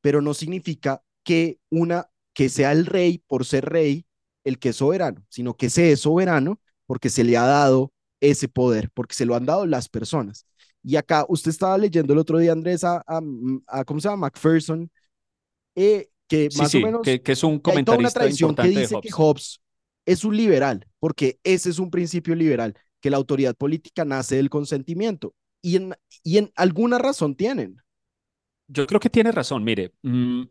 Pero no significa que una que sea el rey por ser rey el que es soberano, sino que se es soberano porque se le ha dado ese poder, porque se lo han dado las personas. Y acá usted estaba leyendo el otro día, Andrés, a, a, ¿cómo se llama? Macpherson, eh, que más o menos... Que, que, es un comentarista una tradición que dice que Hobbes es un liberal, porque ese es un principio liberal, que la autoridad política nace del consentimiento. Y en, y en alguna razón tienen. Yo creo que tiene razón. Mire, mm,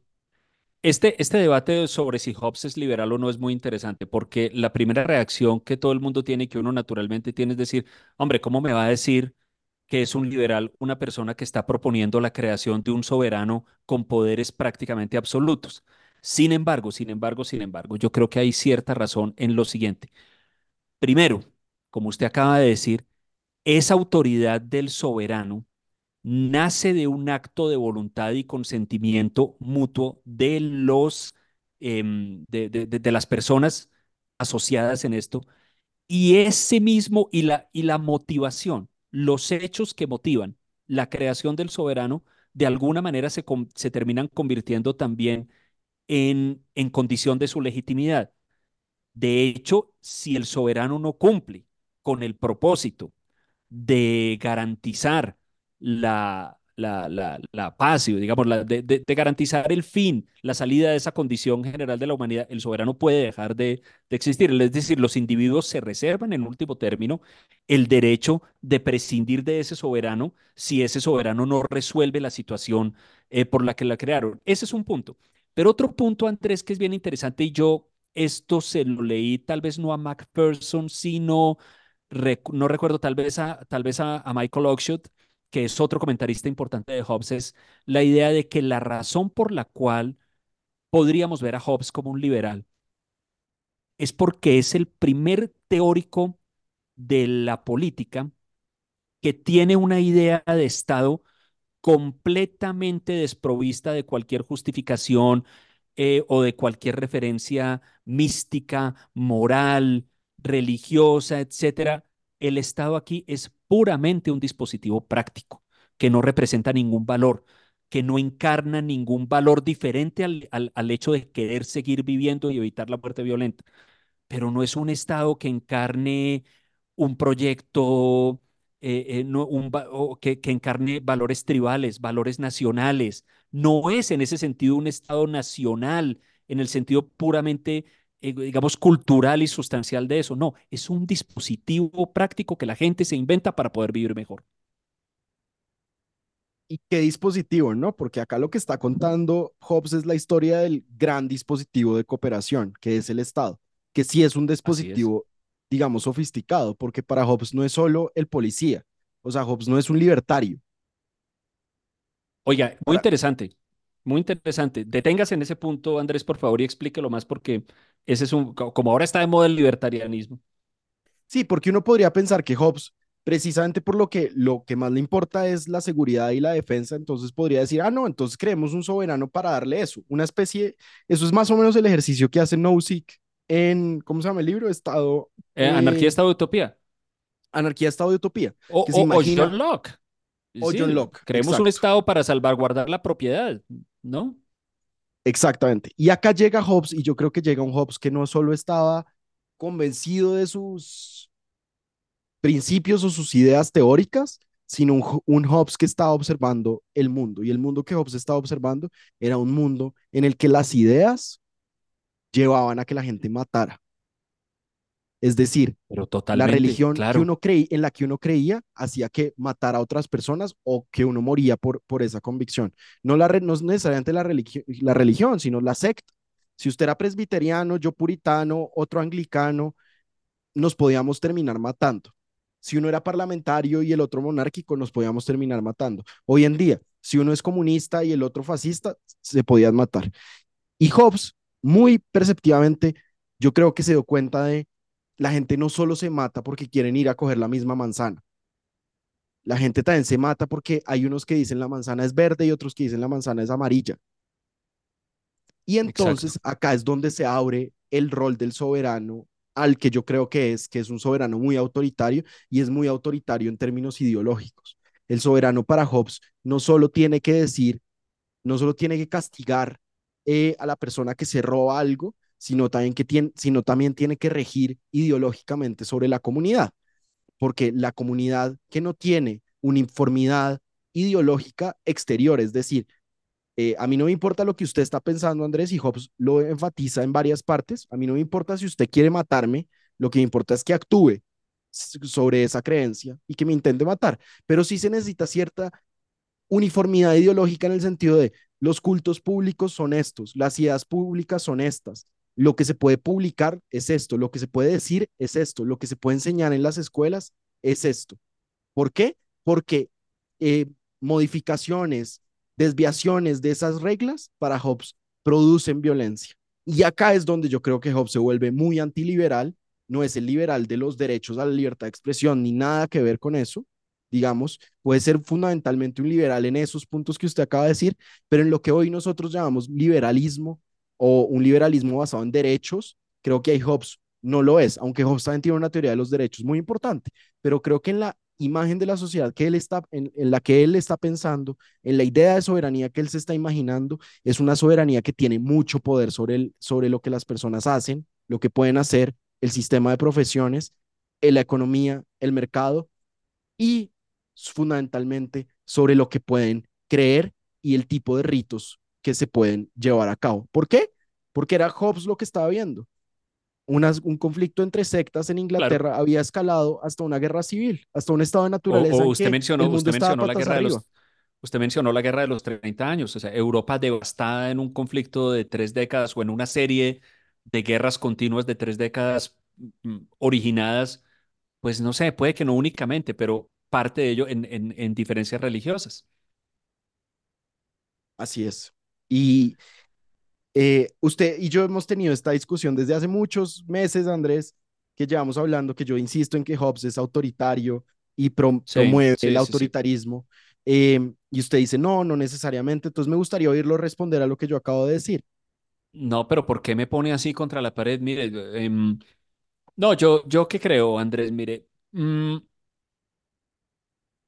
este, este debate sobre si Hobbes es liberal o no es muy interesante, porque la primera reacción que todo el mundo tiene y que uno naturalmente tiene es decir, hombre, ¿cómo me va a decir que es un liberal, una persona que está proponiendo la creación de un soberano con poderes prácticamente absolutos. Sin embargo, sin embargo, sin embargo, yo creo que hay cierta razón en lo siguiente. Primero, como usted acaba de decir, esa autoridad del soberano nace de un acto de voluntad y consentimiento mutuo de los em, de, de, las personas asociadas en esto y ese mismo y la, y la motivación los hechos que motivan la creación del soberano de alguna manera se, se terminan convirtiendo también en, en condición de su legitimidad. De hecho, si el soberano no cumple con el propósito de garantizar la, la, la, la paz, digamos, la, de, de, garantizar el fin, la salida de esa condición general de la humanidad, el soberano puede dejar de, de, existir. Es decir, los individuos se reservan, en último término, el derecho de prescindir de ese soberano si ese soberano no resuelve la situación eh, por la que la crearon. Ese es un punto. Pero otro punto, Andrés, que es bien interesante y yo esto se lo leí tal vez no a Macpherson, sino, no recuerdo, tal vez a, tal vez a, a Michael Oxshott, que es otro comentarista importante de Hobbes, es la idea de que la razón por la cual podríamos ver a Hobbes como un liberal es porque es el primer teórico de la política que tiene una idea de Estado completamente desprovista de cualquier justificación eh, o de cualquier referencia mística, moral, religiosa, etcétera. El Estado aquí es puramente un dispositivo práctico que no representa ningún valor, que no encarna ningún valor diferente al, al hecho de querer seguir viviendo y evitar la muerte violenta. Pero no es un Estado que encarne un proyecto eh, eh, no, un, que, que, encarne valores tribales, valores nacionales. No es en ese sentido un Estado nacional, en el sentido puramente, eh, digamos, cultural y sustancial de eso. No, es un dispositivo práctico que la gente se inventa para poder vivir mejor. ¿Y qué dispositivo, no? Porque acá lo que está contando Hobbes es la historia del gran dispositivo de cooperación, que es el Estado, que sí es un dispositivo digamos, sofisticado, porque para Hobbes no es solo el policía, o sea, Hobbes no es un libertario. Oiga, muy interesante, muy interesante. Deténgase en ese punto, Andrés, por favor, y explíquelo más, porque ese es un, como ahora está de moda el libertarianismo. Sí, porque uno podría pensar que Hobbes, precisamente por lo que lo que más le importa es la seguridad y la defensa, entonces podría decir, ah, no, entonces creemos un soberano para darle eso, una especie, eso es más o menos el ejercicio que hace Nozick en, ¿cómo se llama el libro? Estado. Eh, Anarquía, Estado de Utopía. Anarquía, Estado de Utopía. O, John Locke. O John Locke. Creemos un Estado para salvaguardar la propiedad, ¿no? Exactamente. Y acá llega Hobbes, y yo creo que llega un Hobbes que no solo estaba convencido de sus principios o sus ideas teóricas, sino un, un, Hobbes que estaba observando el mundo. Y el mundo que Hobbes estaba observando era un mundo en el que las ideas llevaban a que la gente matara. Es decir, Pero la religión que uno creí, en la que uno creía hacía que matara a otras personas o que uno moría por, por esa convicción. No, la, no necesariamente la, la religión, sino la secta. Si usted era presbiteriano, yo puritano, otro anglicano, nos podíamos terminar matando. Si uno era parlamentario y el otro monárquico, nos podíamos terminar matando. Hoy en día, si uno es comunista y el otro fascista, se podían matar. Y Hobbes muy perceptivamente, yo creo que se dio cuenta de la gente no solo se mata porque quieren ir a coger la misma manzana. La gente también se mata porque hay unos que dicen la manzana es verde y otros que dicen la manzana es amarilla. Y entonces acá es donde se abre el rol del soberano al que yo creo que es, que es un soberano muy autoritario y es muy autoritario en términos ideológicos. El soberano para Hobbes no solo tiene que decir, no solo tiene que castigar eh, a la persona que se roba algo, sino también, que tiene, sino también tiene que regir ideológicamente sobre la comunidad, porque la comunidad que no tiene uniformidad ideológica exterior, es decir, eh, a mí no me importa lo que usted está pensando, Andrés, y Hobbes lo enfatiza en varias partes, a mí no me importa si usted quiere matarme, lo que me importa es que actúe sobre esa creencia y que me intente matar, pero sí se necesita cierta uniformidad ideológica en el sentido de los cultos públicos son estos, las ideas públicas son estas. Lo que se puede publicar es esto, lo que se puede decir es esto, lo que se puede enseñar en las escuelas es esto. ¿Por qué? Porque eh, modificaciones, desviaciones de esas reglas para Hobbes producen violencia. Y acá es donde yo creo que Hobbes se vuelve muy antiliberal, no es el liberal de los derechos a la libertad de expresión ni nada que ver con eso, digamos, puede ser fundamentalmente un liberal en esos puntos que usted acaba de decir, pero en lo que hoy nosotros llamamos liberalismo o un liberalismo basado en derechos, creo que hay Hobbes no lo es, aunque Hobbes también tiene una teoría de los derechos muy importante, pero creo que en la imagen de la sociedad que él está, en, la que él está pensando, en la idea de soberanía que él se está imaginando, es una soberanía que tiene mucho poder sobre, el, sobre lo que las personas hacen, lo que pueden hacer, el sistema de profesiones, la economía, el mercado y fundamentalmente sobre lo que pueden creer y el tipo de ritos que se pueden llevar a cabo. ¿Por qué? Porque era Hobbes lo que estaba viendo. un conflicto entre sectas en Inglaterra había escalado hasta una guerra civil, hasta un estado de naturaleza. usted mencionó, usted mencionó la guerra de los, usted mencionó la guerra de los 30 años, o sea, Europa devastada en un conflicto de tres décadas o en una serie de guerras continuas de tres décadas mm, originadas, pues no sé, puede que no únicamente, pero parte de ello en, en, en diferencias religiosas. Así es. Y eh, usted y yo hemos tenido esta discusión desde hace muchos meses, Andrés, que llevamos hablando, que yo insisto en que Hobbes es autoritario y prom- Sí, promueve el sí, sí. autoritarismo. em, y usted dice, no, no necesariamente. Entonces me gustaría oírlo responder a lo que yo acabo de decir. No, pero ¿por qué me pone así contra la pared? Mire, em, no, yo, yo qué creo, Andrés, mire, mm,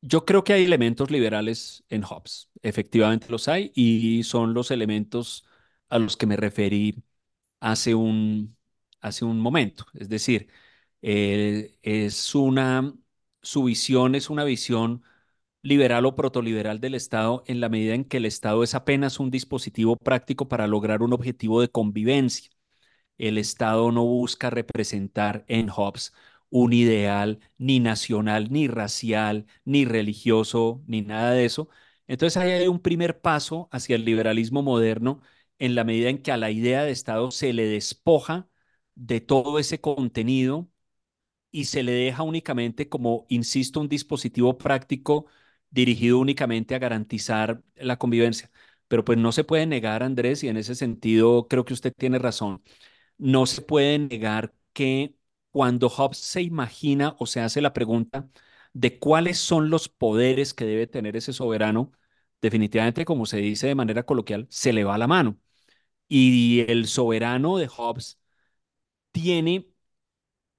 yo creo que hay elementos liberales en Hobbes, efectivamente los hay, y son los elementos a los que me referí hace un, hace un momento. Es decir, eh, es una, su visión es una visión liberal o protoliberal del Estado en la medida en que el Estado es apenas un dispositivo práctico para lograr un objetivo de convivencia. El Estado no busca representar en Hobbes un ideal ni nacional, ni racial, ni religioso, ni nada de eso. Entonces ahí hay un primer paso hacia el liberalismo moderno en la medida en que a la idea de Estado se le despoja de todo ese contenido y se le deja únicamente como, insisto, un dispositivo práctico dirigido únicamente a garantizar la convivencia. Pero pues no se puede negar, Andrés, y en ese sentido creo que usted tiene razón no se puede negar que cuando Hobbes se imagina o se hace la pregunta de cuáles son los poderes que debe tener ese soberano, definitivamente, como se dice de manera coloquial, se le va la mano. Y el soberano de Hobbes tiene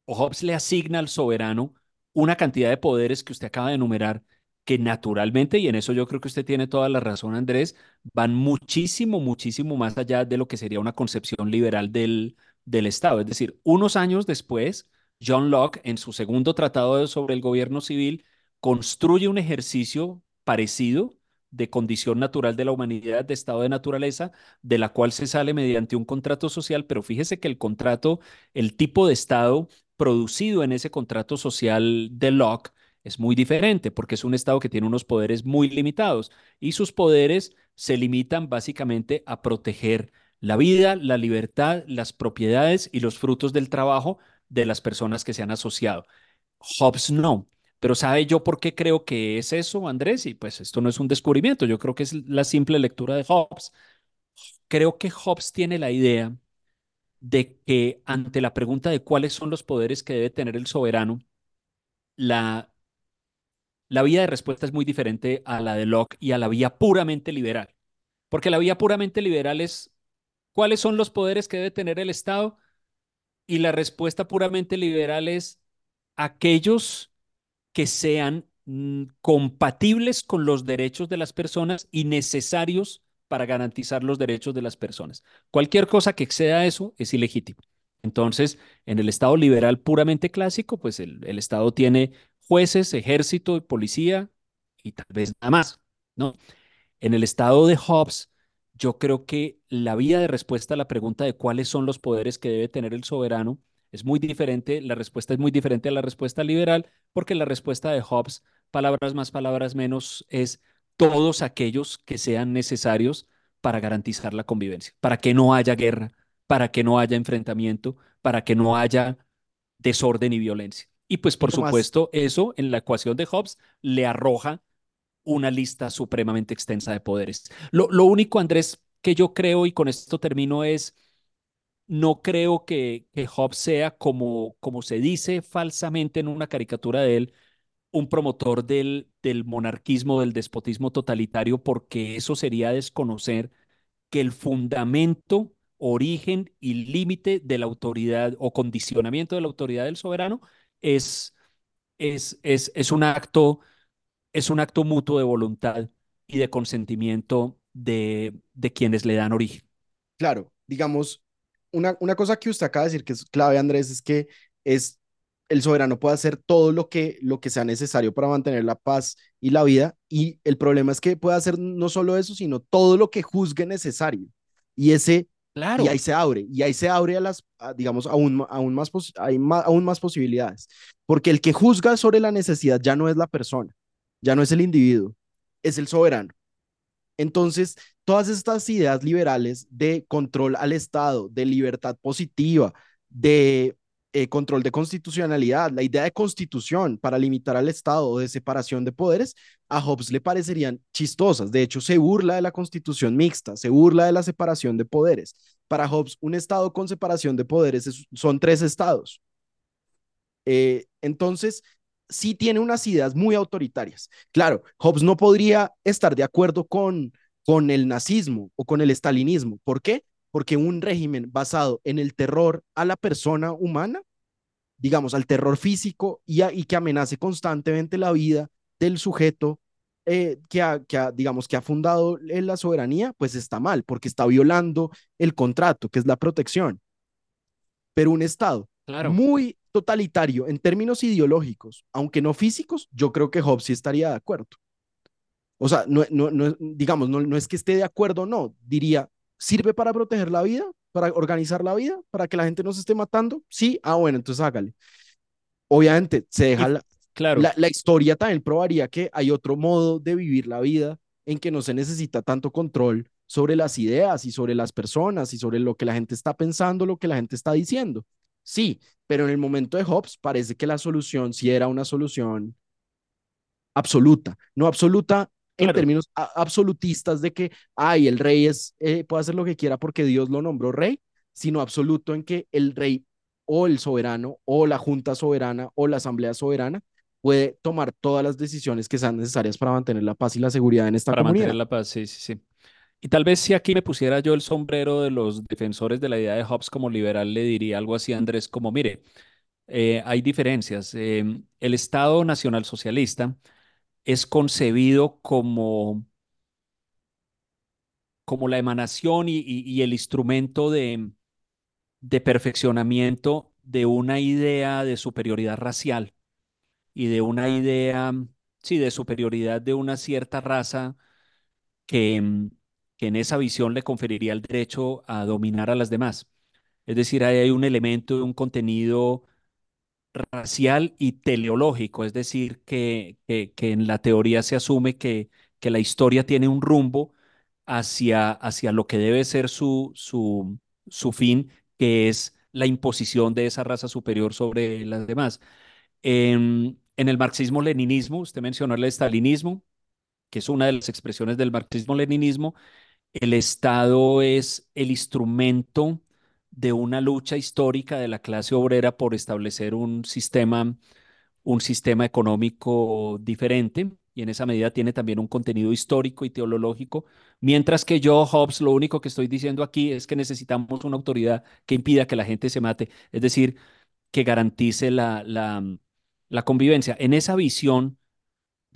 o Hobbes le asigna al soberano una cantidad de poderes que usted acaba de enumerar, que naturalmente, y en eso yo creo que usted tiene toda la razón, Andrés, van muchísimo, muchísimo más allá de lo que sería una concepción liberal del, del Estado. Es decir, unos años después, John Locke, en su segundo tratado sobre el gobierno civil, construye un ejercicio parecido de condición natural de la humanidad, de estado de naturaleza, de la cual se sale mediante un contrato social, pero fíjese que el contrato, el tipo de estado producido en ese contrato social de Locke es muy diferente porque es un Estado que tiene unos poderes muy limitados y sus poderes se limitan básicamente a proteger la vida, la libertad, las propiedades y los frutos del trabajo de las personas que se han asociado. Hobbes no. Pero ¿sabe yo por qué creo que es eso, Andrés? Y pues esto no es un descubrimiento, yo creo que es la simple lectura de Hobbes. Creo que Hobbes tiene la idea de que ante la pregunta de cuáles son los poderes que debe tener el soberano, la, la vía de respuesta es muy diferente a la de Locke y a la vía puramente liberal. Porque la vía puramente liberal es cuáles son los poderes que debe tener el Estado y la respuesta puramente liberal es aquellos que sean mm, compatibles con los derechos de las personas y necesarios para garantizar los derechos de las personas. Cualquier cosa que exceda eso es ilegítimo. Entonces, en el Estado liberal puramente clásico, pues el, el Estado tiene jueces, ejército, policía y tal vez nada más, ¿no? En el estado de Hobbes, yo creo que la vía de respuesta a la pregunta de cuáles son los poderes que debe tener el soberano es muy diferente, la respuesta es muy diferente a la respuesta liberal, porque la respuesta de Hobbes, palabras más, palabras menos, es todos aquellos que sean necesarios para garantizar la convivencia, para que no haya guerra, para que no haya enfrentamiento, para que no haya desorden y violencia. Y pues por supuesto eso en la ecuación de Hobbes le arroja una lista supremamente extensa de poderes. Lo, único, Andrés, que yo creo, y con esto termino, es, no creo que, que Hobbes sea, como, como se dice falsamente en una caricatura de él, un promotor del, del monarquismo, del despotismo totalitario, porque eso sería desconocer que el fundamento, origen y límite de la autoridad o condicionamiento de la autoridad del soberano es, es, es, es un acto es un acto mutuo de voluntad y de consentimiento de, de quienes le dan origen. claro, digamos, una, una cosa que usted acaba de decir que es clave, Andrés, es que es el soberano puede hacer todo lo que, lo que sea necesario para mantener la paz y la vida. Y el problema es que puede hacer no solo eso, sino todo lo que juzgue necesario. Y ese, y ahí Claro, se abre, y ahí se abre a las, a, digamos, aún, aún, más, hay ma- aún más posibilidades. Porque el que juzga sobre la necesidad ya no es la persona, ya no es el individuo, es el soberano. Entonces, todas estas ideas liberales de control al Estado, de libertad positiva, de eh, control de constitucionalidad, la idea de constitución para limitar al Estado o de separación de poderes, a Hobbes le parecerían chistosas. De hecho, se burla de la constitución mixta, se burla de la separación de poderes. Para Hobbes, un Estado con separación de poderes es, son tres estados. Eh, entonces, sí tiene unas ideas muy autoritarias. Claro, Hobbes no podría estar de acuerdo con, con el nazismo o con el estalinismo. ¿Por qué? Porque un régimen basado en el terror a la persona humana, digamos, al terror físico y, a, y que amenace constantemente la vida del sujeto eh, que, ha, que ha, digamos, que ha fundado la soberanía, pues está mal, porque está violando el contrato, que es la protección. Pero un Estado claro. muy totalitario en términos ideológicos, aunque no físicos, yo creo que Hobbes sí estaría de acuerdo. O sea, no, no, no digamos, no, no es que esté de acuerdo o no, diría, ¿sirve para proteger la vida? ¿Para organizar la vida? ¿Para que la gente no se esté matando? Sí, ah, bueno, entonces hágale. Obviamente, se deja la, claro. la, la historia también probaría que hay otro modo de vivir la vida en que no se necesita tanto control sobre las ideas y sobre las personas y sobre lo que la gente está pensando, lo que la gente está diciendo. Sí, pero en el momento de Hobbes parece que la solución sí era una solución absoluta, no absoluta en términos absolutistas de que, ay, el rey es, eh, puede hacer lo que quiera porque Dios lo nombró rey, sino absoluto en que el rey o el soberano o la junta soberana o la asamblea soberana puede tomar todas las decisiones que sean necesarias para mantener la paz y la seguridad en esta para comunidad. Para mantener la paz, sí, sí, sí. Y tal vez si aquí me pusiera yo el sombrero de los defensores de la idea de Hobbes como liberal, le diría algo así a Andrés, como mire, eh, hay diferencias. Eh, el Estado nacional socialista es concebido como, como la emanación y, y, el instrumento de, de perfeccionamiento de una idea de superioridad racial y de una idea, sí, de superioridad de una cierta raza que, que en esa visión le conferiría el derecho a dominar a las demás. Es decir, ahí hay un elemento un contenido racial y teleológico, es decir, que, que, que en la teoría se asume que, que, la historia tiene un rumbo hacia, hacia lo que debe ser su, su, su fin, que es la imposición de esa raza superior sobre las demás. En, en el marxismo-leninismo, usted mencionó el estalinismo, que es una de las expresiones del marxismo-leninismo, el Estado es el instrumento de una lucha histórica de la clase obrera por establecer un sistema, un sistema económico diferente y en esa medida tiene también un contenido histórico y teológico, mientras que yo, Hobbes, lo único que estoy diciendo aquí es que necesitamos una autoridad que impida que la gente se mate, es decir, que garantice la, la, la convivencia. En esa visión,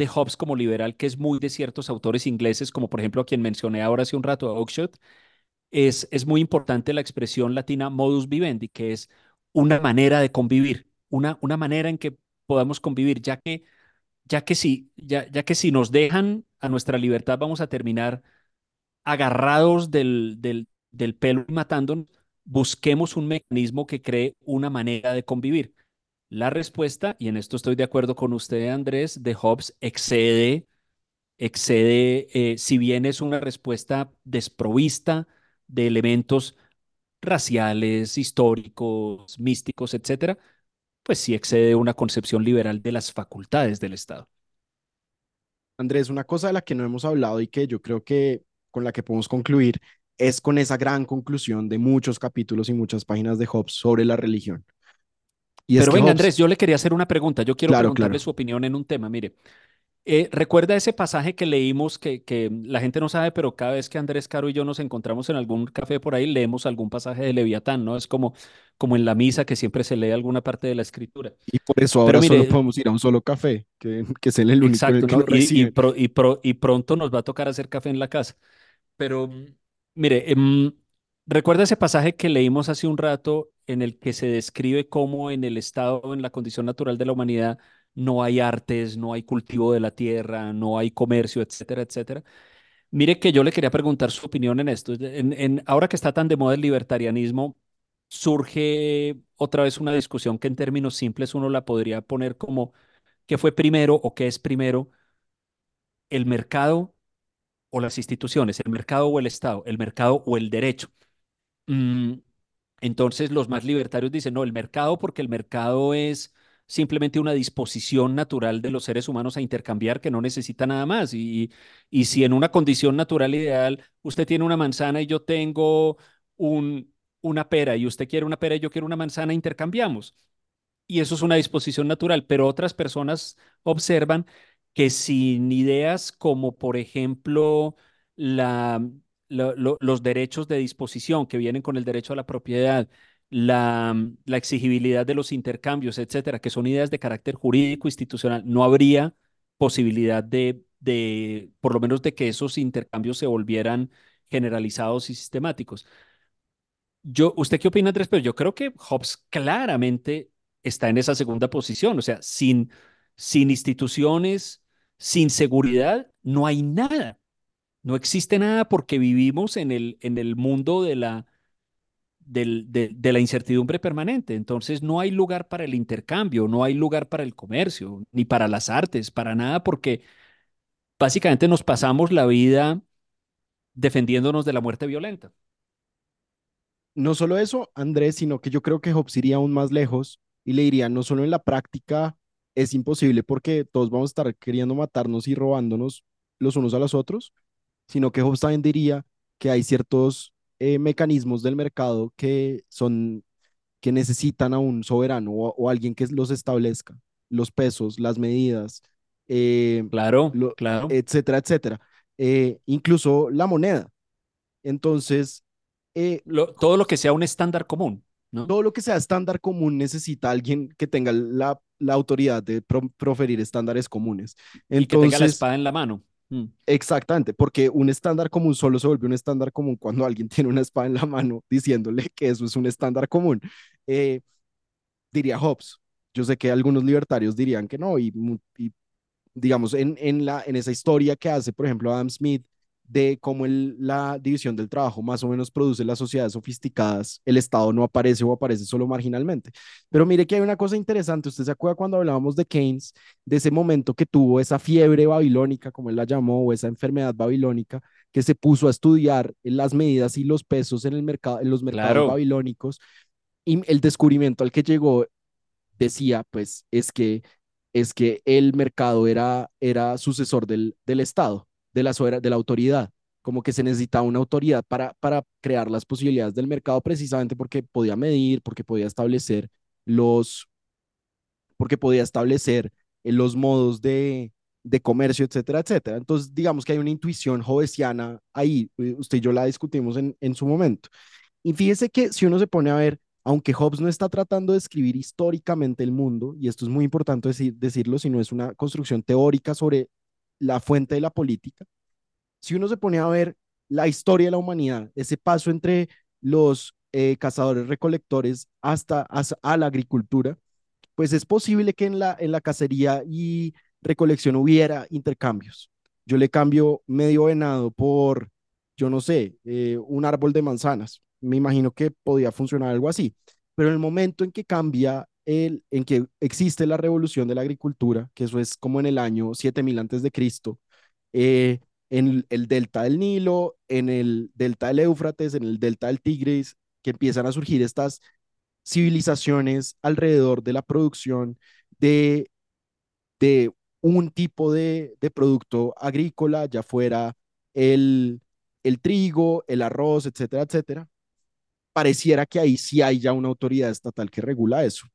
de Hobbes como liberal, que es muy de ciertos autores ingleses, como por ejemplo a quien mencioné ahora hace un rato, a Oxford, es, es muy importante la expresión latina modus vivendi, que es una manera de convivir, una, una manera en que podamos convivir, ya que, ya que si, ya, ya que si nos dejan a nuestra libertad vamos a terminar agarrados del, del, del pelo y matándonos, busquemos un mecanismo que cree una manera de convivir. La respuesta, y en esto estoy de acuerdo con usted, Andrés, de Hobbes excede, excede, eh, si bien es una respuesta desprovista de elementos raciales, históricos, místicos, etcétera, pues sí excede una concepción liberal de las facultades del Estado. Andrés, una cosa de la que no hemos hablado y que yo creo que con la que podemos concluir es con esa gran conclusión de muchos capítulos y muchas páginas de Hobbes sobre la religión. Pero venga, Andrés, yo le quería hacer una pregunta. Yo quiero preguntarle su opinión en un tema. Mire, eh, recuerda ese pasaje que leímos que, que, la gente no sabe, pero cada vez que Andrés Caro y yo nos encontramos en algún café por ahí, leemos algún pasaje de Leviatán, ¿no? Es como, como en la misa que siempre se lee alguna parte de la escritura. Y por eso ahora solo podemos ir a un solo café, que, que es el único exacto, que y, y, pro, y, pro, y, pronto nos va a tocar hacer café en la casa. Pero, mire, eh, recuerda ese pasaje que leímos hace un rato en el que se describe cómo en el estado, en la condición natural de la humanidad, no hay artes, no hay cultivo de la tierra, no hay comercio, etcétera, etcétera. Mire que yo le quería preguntar su opinión en esto. En, ahora que está tan de moda el libertarianismo, surge otra vez una discusión que en términos simples uno la podría poner como qué fue primero o qué es primero, el mercado o las instituciones, el mercado o el Estado, el mercado o el derecho. Mm, entonces los más libertarios dicen, no, el mercado porque el mercado es simplemente una disposición natural de los seres humanos a intercambiar que no necesita nada más. Y, y si en una condición natural ideal usted tiene una manzana y yo tengo un, una pera y usted quiere una pera y yo quiero una manzana, intercambiamos. Y eso es una disposición natural, pero otras personas observan que sin ideas como, por ejemplo, la, lo- lo- los derechos de disposición que vienen con el derecho a la propiedad, la, la exigibilidad de los intercambios, etcétera, que son ideas de carácter jurídico institucional, no habría posibilidad de, de, por lo menos, de que esos intercambios se volvieran generalizados y sistemáticos. Yo, ¿usted qué opina, Andrés? Pero yo creo que Hobbes claramente está en esa segunda posición. O sea, sin, sin instituciones, sin seguridad, no hay nada. No existe nada porque vivimos en el, en el mundo de la, de la incertidumbre permanente. Entonces, no hay lugar para el intercambio, no hay lugar para el comercio, ni para las artes, para nada, porque básicamente nos pasamos la vida defendiéndonos de la muerte violenta. No solo eso, Andrés, sino que yo creo que Hobbes iría aún más lejos y le diría, no solo en la práctica es imposible porque todos vamos a estar queriendo matarnos y robándonos los unos a los otros, sino que Hobbes también diría que hay ciertos eh, mecanismos del mercado que son, que necesitan a un soberano o, o alguien que los establezca, los pesos, las medidas, eh, Claro, lo- claro. etcétera, etcétera. Eh, incluso la moneda. Entonces, Lo- todo lo que sea un estándar común, ¿no? todo lo que sea estándar común necesita alguien que tenga la, la autoridad de pro- proferir estándares comunes. Y que tenga la Entonces, espada en la mano. Mm. exactamente, porque un estándar común solo se vuelve un estándar común cuando alguien tiene una espada en la mano diciéndole que eso es un estándar común. Eh, diría Hobbes. Yo sé que algunos libertarios dirían que no, y, y digamos, en, en, la, en esa historia que hace, por ejemplo, Adam Smith, de cómo el, la división del trabajo más o menos produce las sociedades sofisticadas, el Estado no aparece o aparece solo marginalmente. Pero mire que hay una cosa interesante, usted se acuerda cuando hablábamos de Keynes, de ese momento que tuvo esa fiebre babilónica, como él la llamó, o esa enfermedad babilónica, que se puso a estudiar las medidas y los pesos en, el mercado, en los mercados Claro, babilónicos, y el descubrimiento al que llegó decía, pues, es que, es que el mercado era, era sucesor del, del Estado, de la, de la autoridad, como que se necesitaba una autoridad para, para crear las posibilidades del mercado precisamente porque podía medir, porque podía establecer los, porque podía establecer eh, los modos de, de comercio, etcétera, etcétera. Entonces, digamos que hay una intuición jovesiana ahí, eh, usted y yo la discutimos en, en su momento. Y fíjese que si uno se pone a ver, aunque Hobbes no está tratando de escribir históricamente el mundo, y esto es muy importante decir, decirlo, sino es una construcción teórica sobre la fuente de la política, si uno se pone a ver la historia de la humanidad, ese paso entre los eh, cazadores recolectores hasta, a la agricultura, pues es posible que en la, en la cacería y recolección hubiera intercambios. Yo le cambio medio venado por, yo no sé, eh, un árbol de manzanas. Me imagino que podía funcionar algo así. Pero en el momento en que cambia, el, en que existe la revolución de la agricultura, que eso es como en el año 7000 antes de Cristo, eh, en el delta del Nilo, en el delta del Éufrates, en el delta del Tigris, que empiezan a surgir estas civilizaciones alrededor de la producción de, de un tipo de, de producto agrícola, ya fuera el, el trigo, el arroz, etcétera, etcétera, pareciera que ahí sí hay ya una autoridad estatal que regula eso.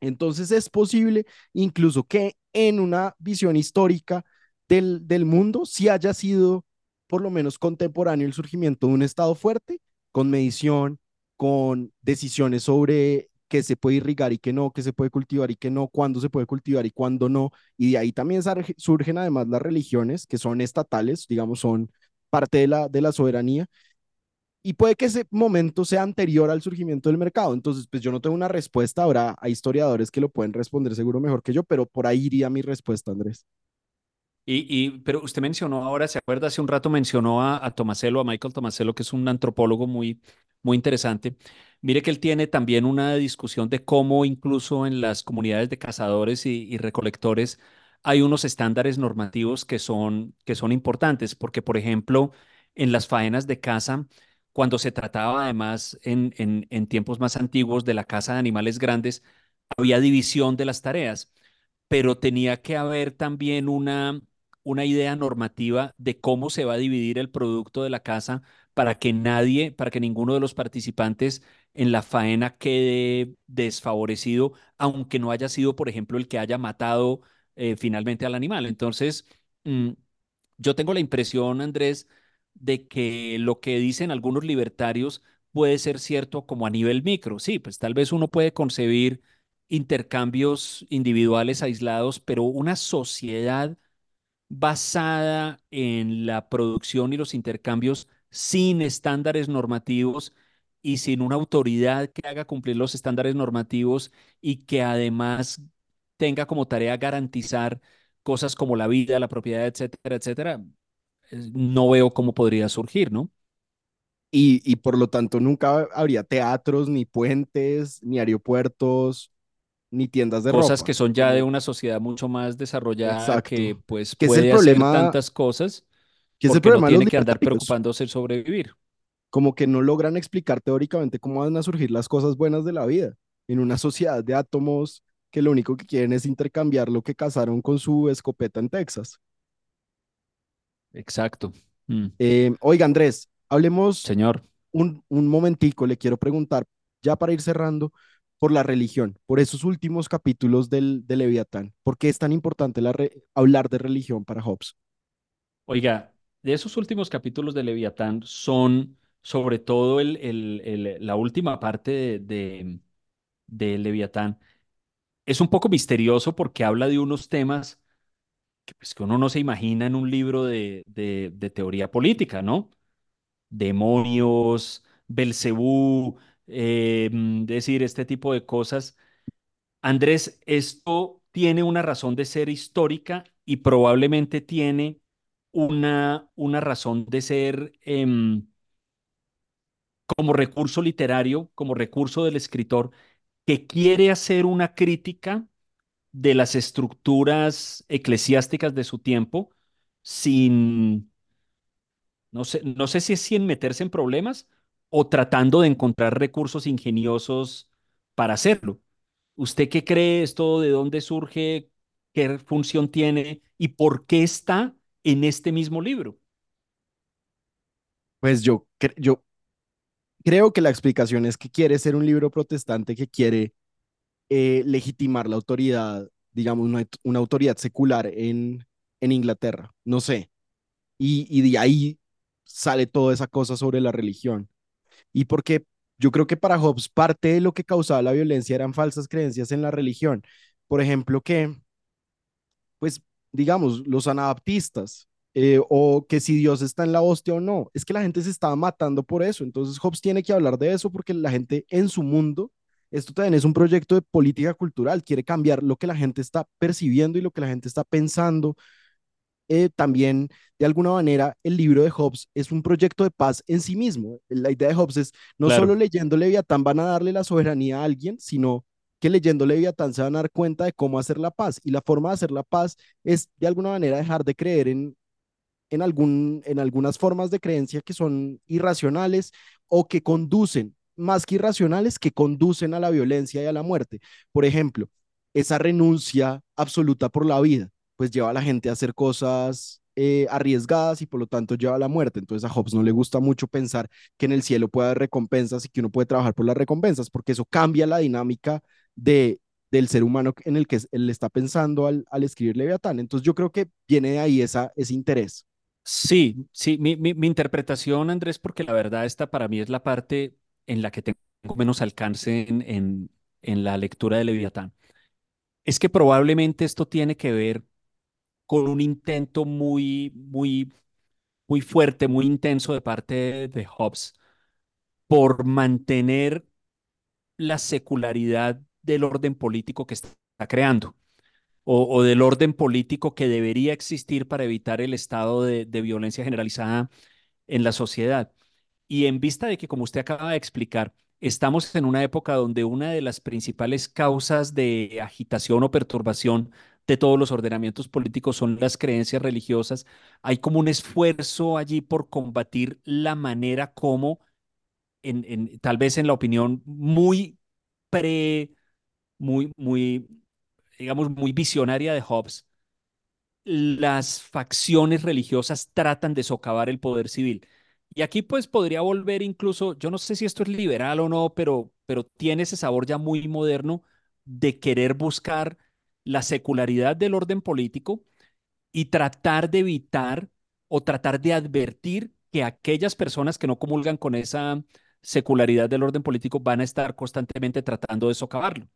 Entonces es posible incluso que en una visión histórica del, del mundo sí haya sido por lo menos contemporáneo el surgimiento de un Estado fuerte, con medición, con decisiones sobre qué se puede irrigar y qué no, qué se puede cultivar y qué no, cuándo se puede cultivar y cuándo no. Y de ahí también surgen además las religiones que son estatales, digamos, son parte de la, de la soberanía y puede que ese momento sea anterior al surgimiento del mercado. Entonces, pues yo no tengo una respuesta. Habrá hay historiadores que lo pueden responder seguro mejor que yo, pero por ahí iría mi respuesta, Andrés. Y, y, pero usted mencionó ahora, ¿se acuerda? Hace un rato mencionó a, a a Michael Tomasello, que es un antropólogo muy, muy interesante. Mire que él tiene también una discusión de cómo incluso en las comunidades de cazadores y, y recolectores hay unos estándares normativos que son, que son importantes, porque, por ejemplo, en las faenas de caza, cuando se trataba además en, tiempos más antiguos de la caza de animales grandes, había división de las tareas, pero tenía que haber también una, una idea normativa de cómo se va a dividir el producto de la caza para que nadie, para que ninguno de los participantes en la faena quede desfavorecido, aunque no haya sido, por ejemplo, el que haya matado eh, finalmente al animal. Entonces, mm, yo tengo la impresión, Andrés, de que lo que dicen algunos libertarios puede ser cierto como a nivel micro. Sí, pues tal vez uno puede concebir intercambios individuales aislados, pero una sociedad basada en la producción y los intercambios sin estándares normativos y sin una autoridad que haga cumplir los estándares normativos y que además tenga como tarea garantizar cosas como la vida, la propiedad, etcétera, etcétera, no veo cómo podría surgir, ¿no? Y, y por lo tanto nunca habría teatros, ni puentes, ni aeropuertos, ni tiendas de Cosas ropa. que son ya de una sociedad mucho más desarrollada que pues Que es el puede hacer problema, tantas cosas que es el no problema los tiene que andar preocupándose el sobrevivir. Como que no logran explicar teóricamente cómo van a surgir las cosas buenas de la vida en una sociedad de átomos que lo único que quieren es intercambiar lo que cazaron con su escopeta en Texas. Exacto. Mm, Eh, oiga, Andrés, hablemos Señor. un, un momentico, le quiero preguntar, ya para ir cerrando, por la religión, por esos últimos capítulos del, de Leviatán. ¿Por qué es tan importante la re- hablar de religión para Hobbes? Oiga, de esos últimos capítulos de Leviatán son sobre todo el, el- el- la última parte de, de, de Leviatán. Es un poco misterioso porque habla de unos temas que, pues, que uno no se imagina en un libro de, de, teoría política, ¿no? Demonios, Belcebú, eh, mm, decir, este tipo de cosas. Andrés, esto tiene una razón de ser histórica y probablemente tiene una, una razón de ser em, como recurso literario, como recurso del escritor, que quiere hacer una crítica de las estructuras eclesiásticas de su tiempo sin, no sé, no sé si es sin meterse en problemas o tratando de encontrar recursos ingeniosos para hacerlo. ¿Usted qué cree esto? ¿De dónde surge? ¿Qué función tiene? ¿Y por qué está en este mismo libro? Pues yo, yo creo que la explicación es que quiere ser un libro protestante que quiere eh, legitimar la autoridad, digamos, una, una autoridad secular en, en Inglaterra. No sé. Y, y de ahí sale toda esa cosa sobre la religión. Y porque yo creo que para Hobbes parte de lo que causaba la violencia eran falsas creencias en la religión. Por ejemplo, que, pues, digamos, los anabaptistas, eh, o que si Dios está en la hostia o no, es que la gente se estaba matando por eso. Entonces Hobbes tiene que hablar de eso porque la gente en su mundo, esto también es un proyecto de política cultural, quiere cambiar lo que la gente está percibiendo y lo que la gente está pensando eh, también, de alguna manera, el libro de Hobbes es un proyecto de paz en sí mismo. La idea de Hobbes es no solo Claro, leyendo Leviatán van a darle la soberanía a alguien, sino que leyendo Leviatán se van a dar cuenta de cómo hacer la paz. Y la forma de hacer la paz es, de alguna manera, dejar de creer en, en, algún, en algunas formas de creencia que son irracionales o que conducen, más que irracionales, que conducen a la violencia y a la muerte. Por ejemplo, esa renuncia absoluta por la vida, pues lleva a la gente a hacer cosas eh, arriesgadas y por lo tanto lleva a la muerte. Entonces a Hobbes no le gusta mucho pensar que en el cielo puede haber recompensas y que uno puede trabajar por las recompensas, porque eso cambia la dinámica de, del ser humano en el que él está pensando al, al escribir Leviatán. Entonces yo creo que viene de ahí esa, ese interés. sí, sí, mi, mi, mi interpretación, Andrés, porque la verdad esta para mí es la parte en la que tengo menos alcance en, en, la lectura de Leviatán. Es que probablemente esto tiene que ver con un intento muy, muy, muy fuerte, muy intenso de parte de, Hobbes por mantener la secularidad del orden político que está creando o, del orden político que debería existir para evitar el estado de violencia generalizada en la sociedad. Y en vista de que, como usted acaba de explicar, estamos en una época donde una de las principales causas de agitación o perturbación de todos los ordenamientos políticos son las creencias religiosas. Hay como un esfuerzo allí por combatir la manera como, tal vez en la opinión muy pre, muy, muy, digamos, muy visionaria de Hobbes, las facciones religiosas tratan de socavar el poder civil. Y aquí pues podría volver incluso, yo no sé si esto es liberal o no, pero, pero tiene ese sabor ya muy moderno de querer buscar la secularidad del orden político y tratar de evitar o tratar de advertir que aquellas personas que no comulgan con esa secularidad del orden político van a estar constantemente tratando de socavarlo.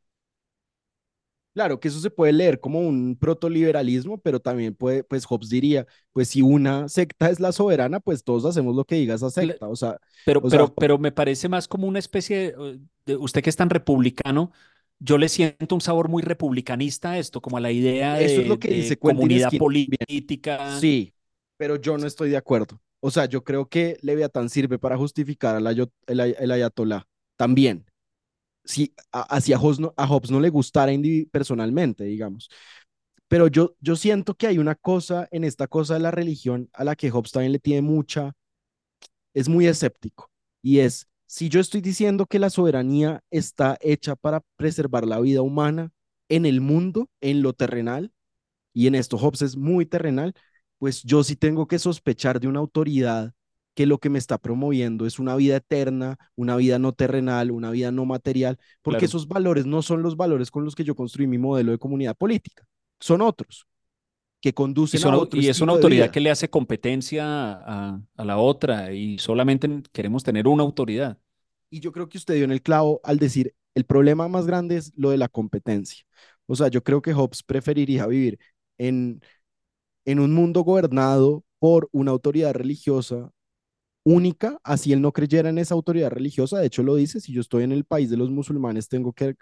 Claro, que eso se puede leer como un protoliberalismo, pero también puede, pues Hobbes diría, pues si una secta es la soberana, pues todos hacemos lo que diga esa secta, o sea... Pero, o pero, sea, pero me parece más como una especie de, de, usted que es tan republicano, yo le siento un sabor muy republicanista a esto, como a la idea eso es de, lo que de comunidad política. Sí, pero yo no estoy de acuerdo. O sea, yo creo que Leviatán sirve para justificar al ayatolá también. Si a, hacia Hobbes no, a Hobbes no le gustara personalmente, digamos. Pero yo, yo siento que hay una cosa en esta cosa de la religión a la que Hobbes también le tiene mucha, es muy escéptico. Y es, si yo estoy diciendo que la soberanía está hecha para preservar la vida humana en el mundo, en lo terrenal, y en esto Hobbes es muy terrenal, pues yo sí tengo que sospechar de una autoridad que lo que me está promoviendo es una vida eterna, una vida no terrenal, una vida no material, porque Claro. esos valores no son los valores con los que yo construí mi modelo de comunidad política, son otros que Y, conducen a son, au- otro y es una autoridad que le hace competencia a, a la otra y solamente queremos tener una autoridad. Y yo creo que usted dio en el clavo al decir, el problema más grande es lo de la competencia. O sea, yo creo que Hobbes preferiría vivir en, en un mundo gobernado por una autoridad religiosa única, así él no creyera en esa autoridad religiosa, de hecho lo dice, si yo estoy en el país de los musulmanes, tengo que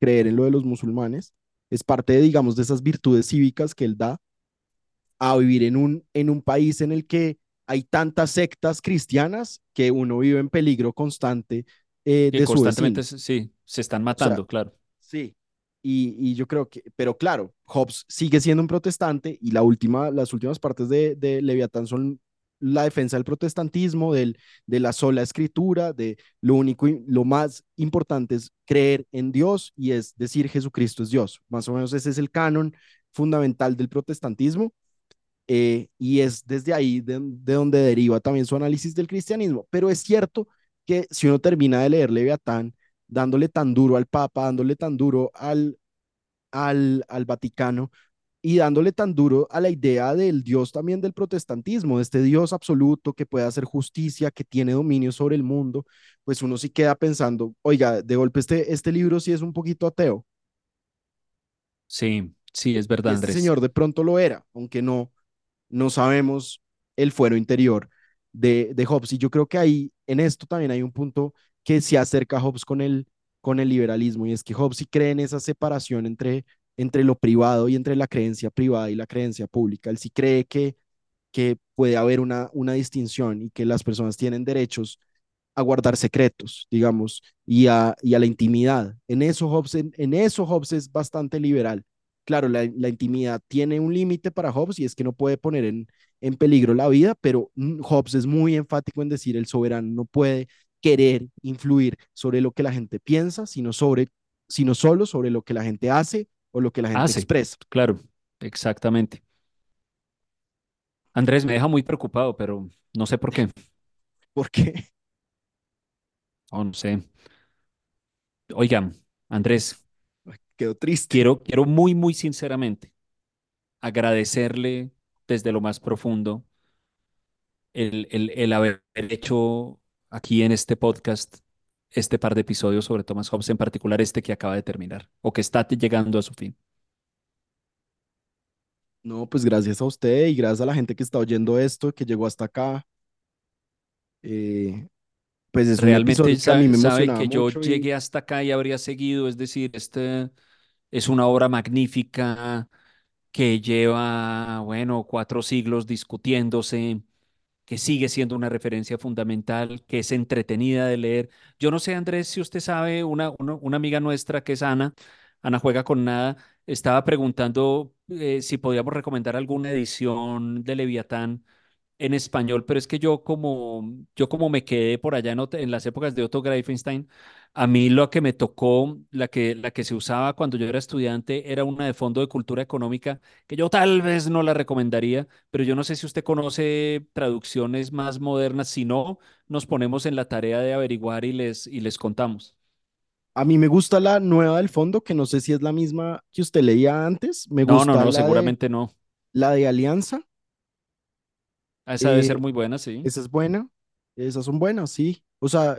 creer en lo de los musulmanes, es parte de, digamos, de esas virtudes cívicas que él da, a vivir en un, en un país en el que hay tantas sectas cristianas que uno vive en peligro constante eh, Que de su constantemente, se- sí, se están O sea, matando, claro. Sí, y, y yo creo que, pero claro, Hobbes sigue siendo un protestante y la última, las últimas partes de, de Leviatán son la defensa del protestantismo, del, de la sola escritura, de lo único, y- lo más importante es creer en Dios y es decir Jesucristo es Dios. Más o menos ese es el canon fundamental del protestantismo eh, y es desde ahí de, de donde deriva también su análisis del cristianismo. Pero es cierto que si uno termina de leer Leviatán, dándole tan duro al Papa, dándole tan duro al, al, al Vaticano y dándole tan duro a la idea del Dios también del protestantismo, de este Dios absoluto que puede hacer justicia, que tiene dominio sobre el mundo, pues uno sí queda pensando, oiga, de golpe este, este libro sí es un poquito ateo. Sí, sí, es verdad, este Andrés. señor de pronto lo era, aunque no, no sabemos el fuero interior de, de Hobbes. Y yo creo que ahí, en esto también hay un punto que se acerca a Hobbes con el, con el liberalismo, y es que Hobbes sí cree en esa separación entre, entre lo privado y entre la creencia privada y la creencia pública. Él sí cree que, que puede haber una, una distinción y que las personas tienen derechos a guardar secretos, digamos, y a, y a la intimidad. En eso Hobbes, en, en Hobbes es bastante liberal. Claro, la, la intimidad tiene un límite para Hobbes y es que no puede poner en, en peligro la vida, pero mm, Hobbes es muy enfático en decir el soberano no puede querer influir sobre lo que la gente piensa, sino, sobre, sino solo sobre lo que la gente hace o lo que la Ah, gente sí, expresa. claro, exactamente. Andrés me deja muy preocupado, pero no sé por qué. Porque, Oh, no sé. Oigan, Andrés, quedó triste. quiero, quiero muy, muy sinceramente agradecerle desde lo más profundo el, el, el haber hecho aquí en este podcast este par de episodios sobre Thomas Hobbes, en particular este que acaba de terminar o que está llegando a su fin. No, pues gracias a usted y gracias a la gente que está oyendo esto, que llegó hasta acá. Eh, pues es un Realmente que a mí me sabe que yo y llegué hasta acá y habría seguido, es decir, este es una obra magnífica que lleva, bueno, cuatro siglos discutiéndose, que sigue siendo una referencia fundamental, que es entretenida de leer. Yo no sé, Andrés, si usted sabe, una, una, amiga nuestra que es Ana, Ana juega con nada, estaba preguntando eh, si podíamos recomendar alguna edición de Leviatán en español, pero es que yo como, yo como me quedé por allá en, en las épocas de Otto Greifenstein, a mí lo que me tocó, la que, la que se usaba cuando yo era estudiante, era una de Fondo de Cultura Económica, que yo tal vez no la recomendaría, pero yo no sé si usted conoce traducciones más modernas, si no, nos ponemos en la tarea de averiguar y les, y les contamos. A mí me gusta la nueva del fondo, que no sé si es la misma que usted leía antes. Me No, no, gusta no, la de, seguramente no. la de Alianza. Esa debe eh, ser muy buena, sí. esa es buena. Esas son buenas, sí. O sea,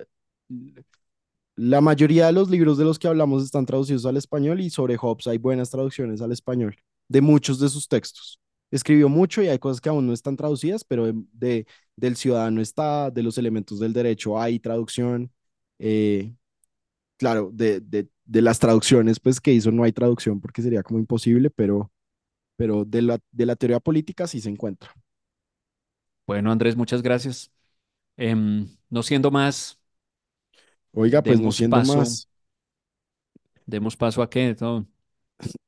la mayoría de los libros de los que hablamos están traducidos al español y sobre Hobbes hay buenas traducciones al español de muchos de sus textos. Escribió mucho y hay cosas que aún no están traducidas, pero de, de- del ciudadano está, de los elementos del derecho hay traducción. eh, claro, de, de, de las traducciones pues que hizo no hay traducción porque sería como imposible, pero, pero de la, de la teoría política sí se encuentra. Bueno, Andrés, muchas gracias. Em, no siendo más, Oiga, pues no siendo paso, más, demos paso a qué,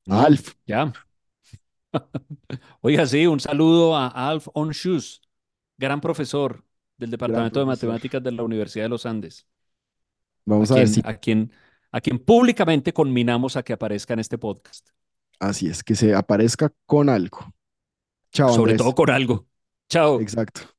Alf, ya. Oiga, sí, un saludo a Alf Onshus, gran profesor del gran Departamento de profesor. Matemáticas de la Universidad de los Andes, Vamos a ver quien, si a quien, a quien públicamente conminamos a que aparezca en este podcast, así es, que se aparezca con algo. Chao, sobre todo con algo. Chao. Exacto.